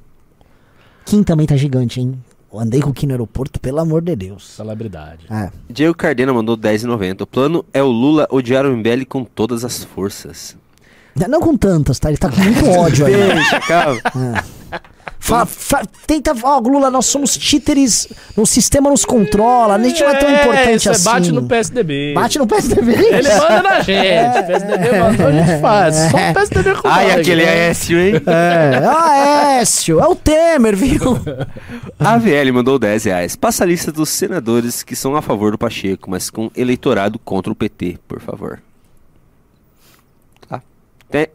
Kim também tá gigante, hein? Eu andei com o Kim no aeroporto, pelo amor de Deus. Celebridade. É. Diego Cardena mandou 10,90. O plano é o Lula odiar o MBL com todas as forças. Não com tantas, tá? Ele tá com muito ódio aí. Deixa, calma. Fa- fa- tenta. Ó, Lula, nós somos títeres. O sistema nos controla. A gente não é tão importante isso é assim. bate no PSDB. Bate no PSDB. Ele manda na gente. O PSDB mandou, a gente faz. Só o PSDB com Ai, nós, aquele né? Aécio, hein? É, ah, Écio, é o Temer, viu? A AVL mandou 10 reais. Passa a lista dos senadores que são a favor do Pacheco, mas com eleitorado contra o PT, por favor. Tá. Tem-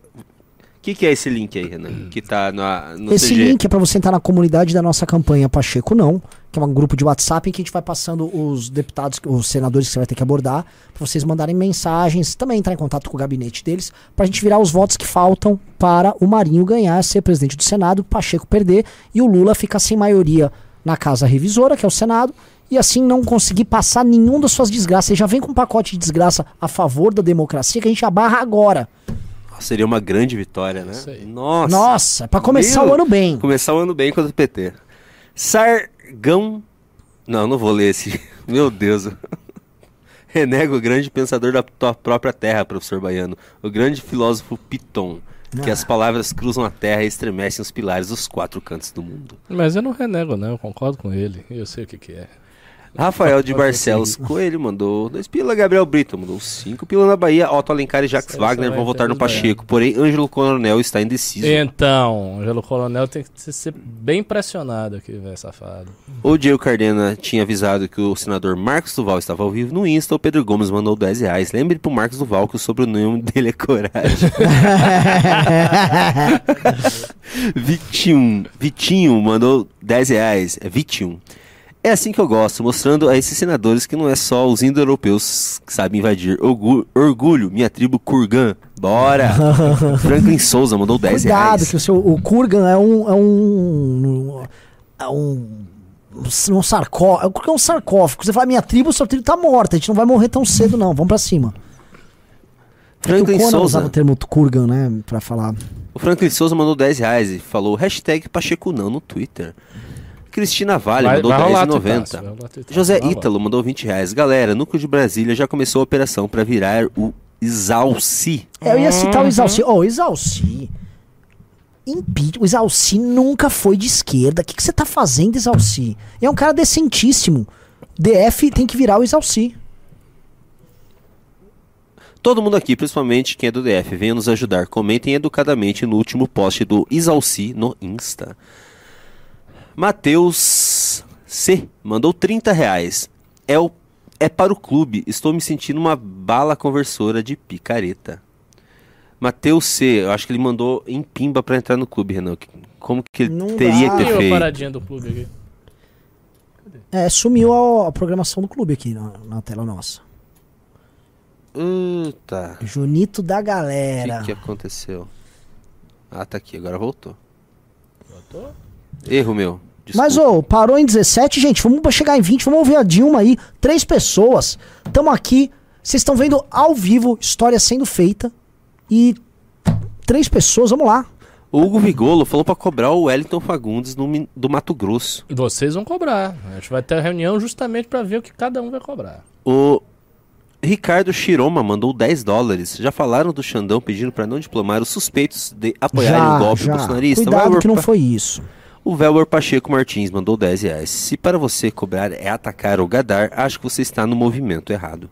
que, que é esse link aí, Renan? Que tá na, no Esse CG? link é pra você entrar na comunidade da nossa campanha Pacheco Não, que é um grupo de WhatsApp em que a gente vai passando os deputados, os senadores que você vai ter que abordar, pra vocês mandarem mensagens, também entrar em contato com o gabinete deles, pra gente virar os votos que faltam para o Marinho ganhar, ser presidente do Senado, Pacheco perder e o Lula ficar sem maioria na casa revisora, que é o Senado, e assim não conseguir passar nenhum das suas desgraças. Ele já vem com um pacote de desgraça a favor da democracia que a gente abarra agora. Seria uma grande vitória, né? Isso aí. Nossa. Nossa, é pra começar Meu, o ano bem. Começar o ano bem contra o PT. Sargão. Não, não vou ler esse. Meu Deus. Renega o grande pensador da tua própria terra, professor Baiano. O grande filósofo Piton. Que as palavras cruzam a terra e estremecem os pilares dos quatro cantos do mundo. Mas eu não renego, né? Eu concordo com ele. Eu sei o que, que é. Rafael de Barcelos Coelho mandou 2 pila, Gabriel Brito mandou 5 pila na Bahia, Otto Alencar e aí Wagner vão votar no Pacheco, porém Ângelo Coronel está indeciso. Então, Angelo Coronel tem que ser bem pressionado aqui, velho, safado. O Diego Cardena tinha avisado que o senador Marcos Duval estava ao vivo no Insta, o Pedro Gomes mandou 10 reais. Lembre pro Marcos Duval que o sobrenome dele é Coragem. Vitinho, Vitinho mandou 10 reais, é Vitinho. É assim que eu gosto, mostrando a esses senadores que não é só os indo-europeus que sabem invadir. Orgu- orgulho, minha tribo Kurgan. Bora! Franklin Souza mandou 10 Cuidado, reais. que o seu o Kurgan é um é um é um um sarcófago, é um sarcófago. Você fala minha tribo, sua tribo tá morta, a gente não vai morrer tão cedo não. Vamos pra cima. Franklin o Conan Souza. usava o termo Kurgan, né, Pra falar. O Franklin Souza mandou 10 reais e falou hashtag Pacheco não no Twitter. Cristina Vale mandou 10,90. Tutácio, vai rolar, Tutácio, José vai rolar. Ítalo mandou 20 reais. Galera, Núcleo de Brasília já começou a operação para virar o Exalci. É, eu ia citar o Uhum. Isalci. Ó, o Isalci. Impe... O Isalci nunca foi de esquerda. O que, que você tá fazendo, Isalci? É um cara decentíssimo. DF tem que virar o Isalci. Todo mundo aqui, principalmente quem é do DF, venha nos ajudar. Comentem educadamente no último post do Exalci no Insta. Matheus C. mandou 30 reais. É, o, é para o clube. Estou me sentindo uma bala conversora de picareta. Matheus C. Eu acho que ele mandou em pimba para entrar no clube, Renan. Como que ele Não teria dá. que ter feito? paradinha do clube aqui? É, sumiu a, a programação do clube aqui na, na tela nossa. Junito da O galera. que, que aconteceu? Ah, tá aqui. Agora voltou. Voltou? Erro meu. Mas, Desculpa. ô, parou em 17, gente. Vamos chegar em 20. Vamos ouvir a Dilma aí. Três pessoas. Tamo aqui. Vocês estão vendo ao vivo história sendo feita. E três pessoas, vamos lá. O Hugo Vigolo falou pra cobrar o Wellington Fagundes no Min- do Mato Grosso. Vocês vão cobrar. A gente vai ter a reunião justamente pra ver o que cada um vai cobrar. O Ricardo Shiroma mandou 10 dólares. Já falaram do Xandão pedindo pra não diplomar os suspeitos de apoiarem o golpe bolsonarista? Cuidado que não foi isso. O Velber Pacheco Martins mandou 10 reais. Se para você cobrar é atacar ou gadar, acho que você está no movimento errado.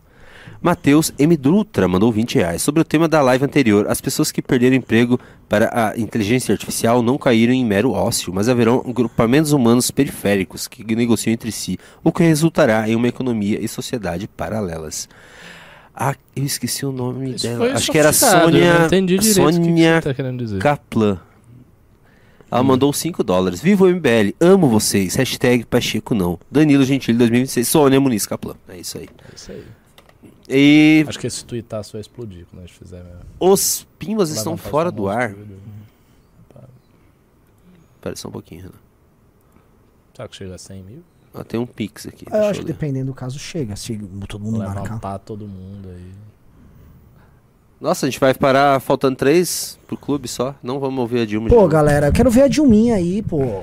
Matheus M. Dutra mandou 20 reais. Sobre o tema da live anterior, as pessoas que perderam emprego para a inteligência artificial não caíram em mero ócio, mas haverão grupamentos humanos periféricos que negociam entre si, o que resultará em uma economia e sociedade paralelas. Ah, eu esqueci o nome Isso dela. Acho que era Sônia, que que Sônia você tá. Kaplan. Ela mandou 5 dólares. Viva o MBL, amo vocês. Hashtag Pacheco não. Danilo Gentili 2026. Sônia Muniz Kaplan. É isso aí. É isso aí. E Acho que esse tweetaço vai explodir quando a gente fizer mesmo. os pimbas estão fora do ar. vídeos. Espera só um pouquinho, Renan. Será que chega a 100 mil? Ah, tem um pix aqui. Eu acho eu que ler. dependendo do caso chega, se todo mundo marcar. Levantar todo mundo aí. Nossa, a gente vai parar faltando três pro clube só. Não vamos ouvir a Dilma. de Pô, galera, eu quero ver a Dilminha aí, pô.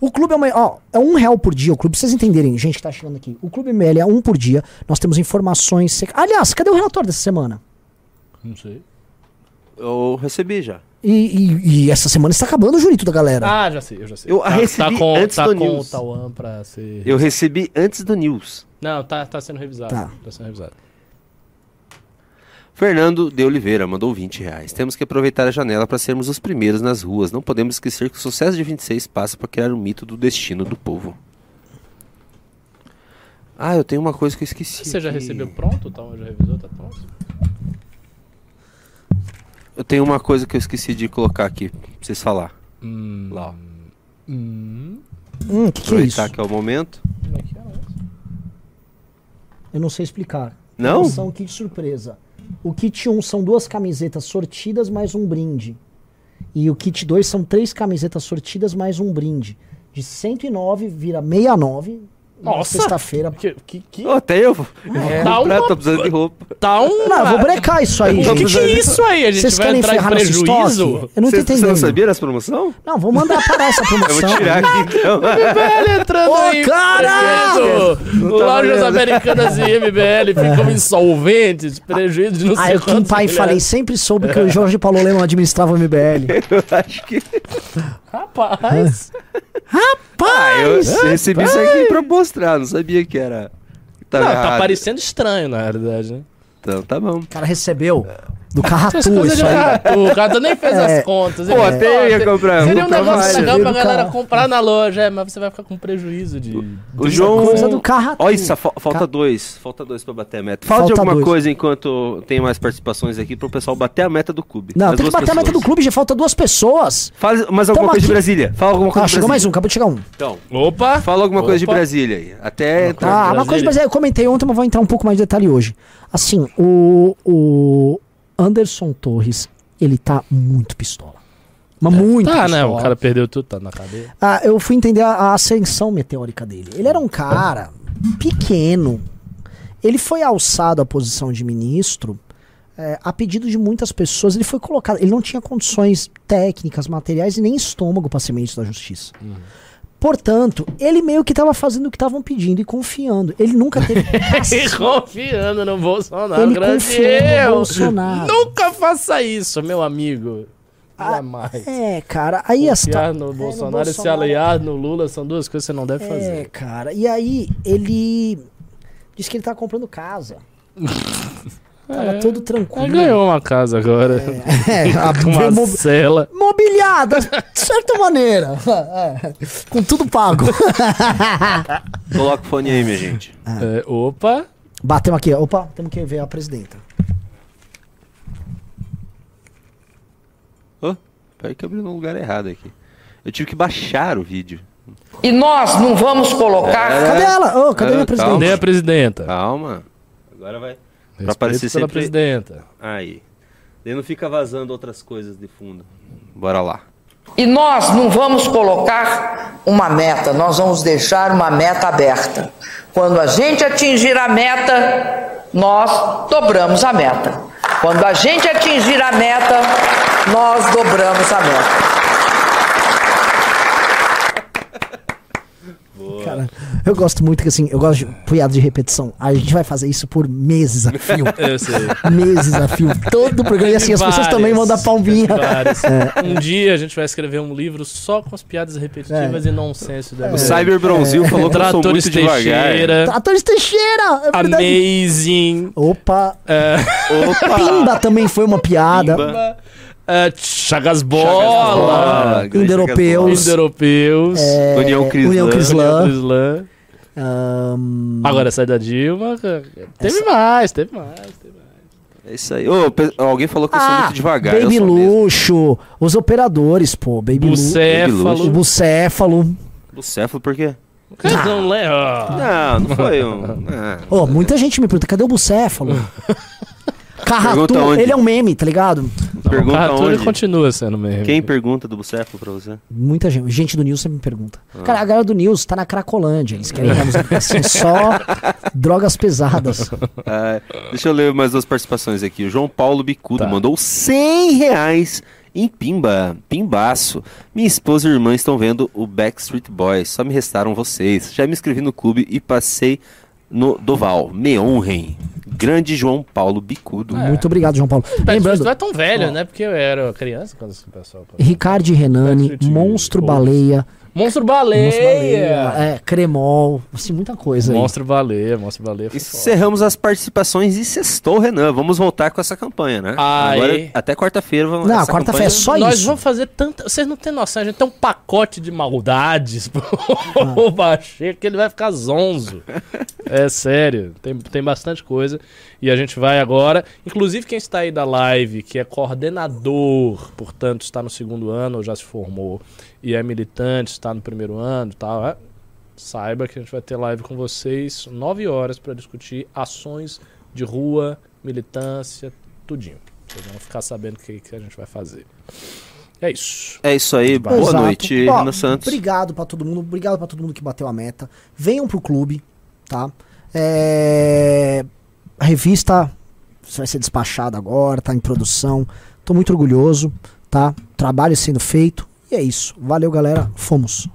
O clube é uma. Ó, é um real por dia o clube, pra vocês entenderem, gente que tá chegando aqui. O clube ML é um por dia. Nós temos informações. sec- Aliás, cadê o relatório dessa semana? Não sei. Eu recebi já. E, e- e essa semana está acabando o Junito da galera. Ah, já sei, eu já sei. Eu tá, recebi tá com, antes tá do com news. o Tauan pra ser. Eu recebi antes do news. Não, tá, tá sendo revisado. Tá. Tá sendo revisado. Fernando de Oliveira mandou 20 reais. Temos que aproveitar a janela para sermos os primeiros nas ruas. Não podemos esquecer que o sucesso de 26 passa para criar um mito do destino do povo. Ah, eu tenho uma coisa que eu esqueci. Você já aqui. recebeu pronto? O Tauan já revisou? Tá pronto? eu tenho uma coisa que eu esqueci de colocar aqui, pra vocês falar. Hum, Lá, ó. hum, Hum, que que é isso? Aproveitar que é o momento. como é que é? Eu não sei explicar. Não? Promoção kit surpresa. O kit 1 são duas camisetas sortidas mais um brinde. E o kit 2 são três camisetas sortidas mais um brinde. De 109 vira 69 na Nossa! sexta-feira. Que, que, que... Ô, até eu. Eu vou Tá comprar, uma- tô precisando de roupa. Tá um. Não, eu vou brecar isso aí, O que, que é isso aí? A gente Vocês vai querem entrar em prejuízo? estoque? Eu não tô Você, não sabia dessa promoção? Não, vou mandar parar essa Eu promoção. vou tirar aqui então. MBL entrando Ô, aí. tá Lojas. Americanas e MBL ficam insolventes, prejuízo de não Ah, sei eu com quantos pai milhares. falei, sempre soube que o Jorge Paulo Lema administrava o MBL. Eu acho que. Rapaz. Ah, eu recebi isso aqui pra mostrar, não sabia que era. Tava Não, tá errado. parecendo estranho, na realidade, né? Então tá bom. O cara recebeu do Carratu isso de aí. caratu, o cara nem fez É. as contas. Pô, até eu ia comprar. Seria um negócio legal pra galera carro. comprar na loja, é, mas você vai ficar com prejuízo de... O João. Coisa do Carratu. Olha isso, fa- falta dois. Falta dois pra bater a meta. Fala de Falta alguma dois. coisa enquanto tem mais participações aqui pro pessoal bater a meta do clube. Não, tem que bater a meta do clube, já falta duas pessoas. Fala mais alguma coisa de. Brasília. Fala alguma coisa Ah, de chegou mais Brasília. um, acabou de chegar um. Então, Opa! fala alguma coisa de. Brasília aí. Até entrar. Ah, uma Brasília. coisa, mas é, eu comentei ontem, mas vou entrar um pouco mais de detalhe hoje. Assim, o, o Anderson Torres, ele tá muito pistola. Mas muito Tá, pistola. né? O cara perdeu tudo, tá na cadeia. Ah, eu fui entender a, a ascensão meteórica dele. Ele era um cara pequeno. Ele foi alçado à posição de ministro é, a pedido de muitas pessoas. Ele foi colocado. Ele não tinha condições técnicas, materiais e nem estômago para ser ministro da Justiça. Portanto, ele meio que estava fazendo o que estavam pedindo e confiando. Ele nunca teve. E confiando no Bolsonaro, Ele grande confiou no erro. Bolsonaro. Nunca faça isso, meu amigo. Jamais. É, cara. Aí a situa- Confiar no Bolsonaro e se aliar no Lula são duas coisas que você não deve É, fazer. cara. E aí, ele. Disse que ele tá comprando casa. Tava todo Ele tranquilo. ganhou uma casa agora. É, a Com uma cela. mobiliada, de certa maneira. É, com tudo pago. Coloca o fone aí, minha gente. É, opa. Batemos aqui, ó. opa, temos que ver a presidenta. Ô, peraí que eu abri no lugar errado aqui. Eu tive que baixar o vídeo. E nós não vamos colocar Cadê ela? Ô, cadê É, minha presidente? Cadê a presidenta? Calma. Agora vai. Respeito aparecer pela sempre. presidenta. Aí. Daí não fica vazando outras coisas de fundo. Bora lá. E nós não vamos colocar uma meta, nós vamos deixar uma meta aberta. Quando a gente atingir a meta, nós dobramos a meta. Quando a gente atingir a meta, nós dobramos a meta. Cara, eu gosto muito que assim, eu gosto de piada de repetição. A gente vai fazer isso por meses a fio. Eu sei. meses a fio. Todo programa. E assim, as pessoas Várias. também vão dar palminha. Várias. Um dia a gente vai escrever um livro só com as piadas repetitivas e nonsense do O. Cyber Bronzil falou que eu sou Tratores muito devagar. Teixeira, Atores Teixeira! É verdade. Amazing, Opa, é, Opa! Pimba também foi uma piada. Pimba. É, Chagas Bola, Indo-europeus. Indo-Europeus, É, União Crislã. União Crislã. Islã. Ahn, Agora sai da Dilma. Teve mais, teve mais, teve mais. É isso aí. Ô, alguém falou que eu sou Ah, muito devagar. Baby sou mesmo. Luxo, os operadores, pô. Baby Luxo. O Bucéfalo. bucéfalo. Bucéfalo por quê? Não lembro. Não, não foi um. Ah. Ô, muita gente me pergunta, cadê o bucéfalo? Carratu, Pergunta ele é um meme, tá ligado? Pergunta o Arthur onde? ele continua sendo mesmo. Quem pergunta do bucéfalo pra você? Muita gente. Gente do News sempre me pergunta. Ah. Cara, a galera do News tá na Cracolândia. Eles querem assim, só drogas pesadas. Ah, deixa eu ler mais duas participações aqui. O João Paulo Bicudo Tá. mandou 100 reais em Pimba, Pimbaço. Minha esposa e irmã estão vendo o Backstreet Boys. Só me restaram vocês. Já me inscrevi no clube e passei no Doval. Me honrem. Grande João Paulo Bicudo. Muito obrigado, João Paulo. Lembrando, Lembrando, não é tão velho, né? Porque eu era criança quando esse pessoal. Ricardo Renani, Monstro. Baleia, Monstro Baleia! Monstro Baleia, é, Cremol, assim, muita coisa aí. Monstro Baleia, Monstro Baleia. Encerramos as participações e sextou, Renan. Vamos voltar com essa campanha, né? Aê. Agora, até quarta-feira vamos Não, quarta-feira é só Nós isso. vamos fazer tanta. Vocês não têm noção, a gente tem um pacote de maldades pro Ah. Pacheco que ele vai ficar zonzo. É sério, tem, tem bastante coisa. E a gente vai agora. Inclusive, quem está aí da live, que é coordenador, portanto, está no segundo ano ou já se formou, e é militante, está no primeiro ano e tal, é, saiba que a gente vai ter live com vocês 9 horas para discutir ações de rua, militância, tudinho. Vocês vão ficar sabendo o que, que a gente vai fazer. É isso. É isso aí. Boa Exato. noite, Ó, Renan Santos. Obrigado pra todo mundo, obrigado pra todo mundo que bateu a meta. Venham pro clube, tá? É, A revista vai ser despachada agora, tá em produção. Tô muito orgulhoso, tá? Trabalho sendo feito. E é isso. Valeu, galera. Fomos.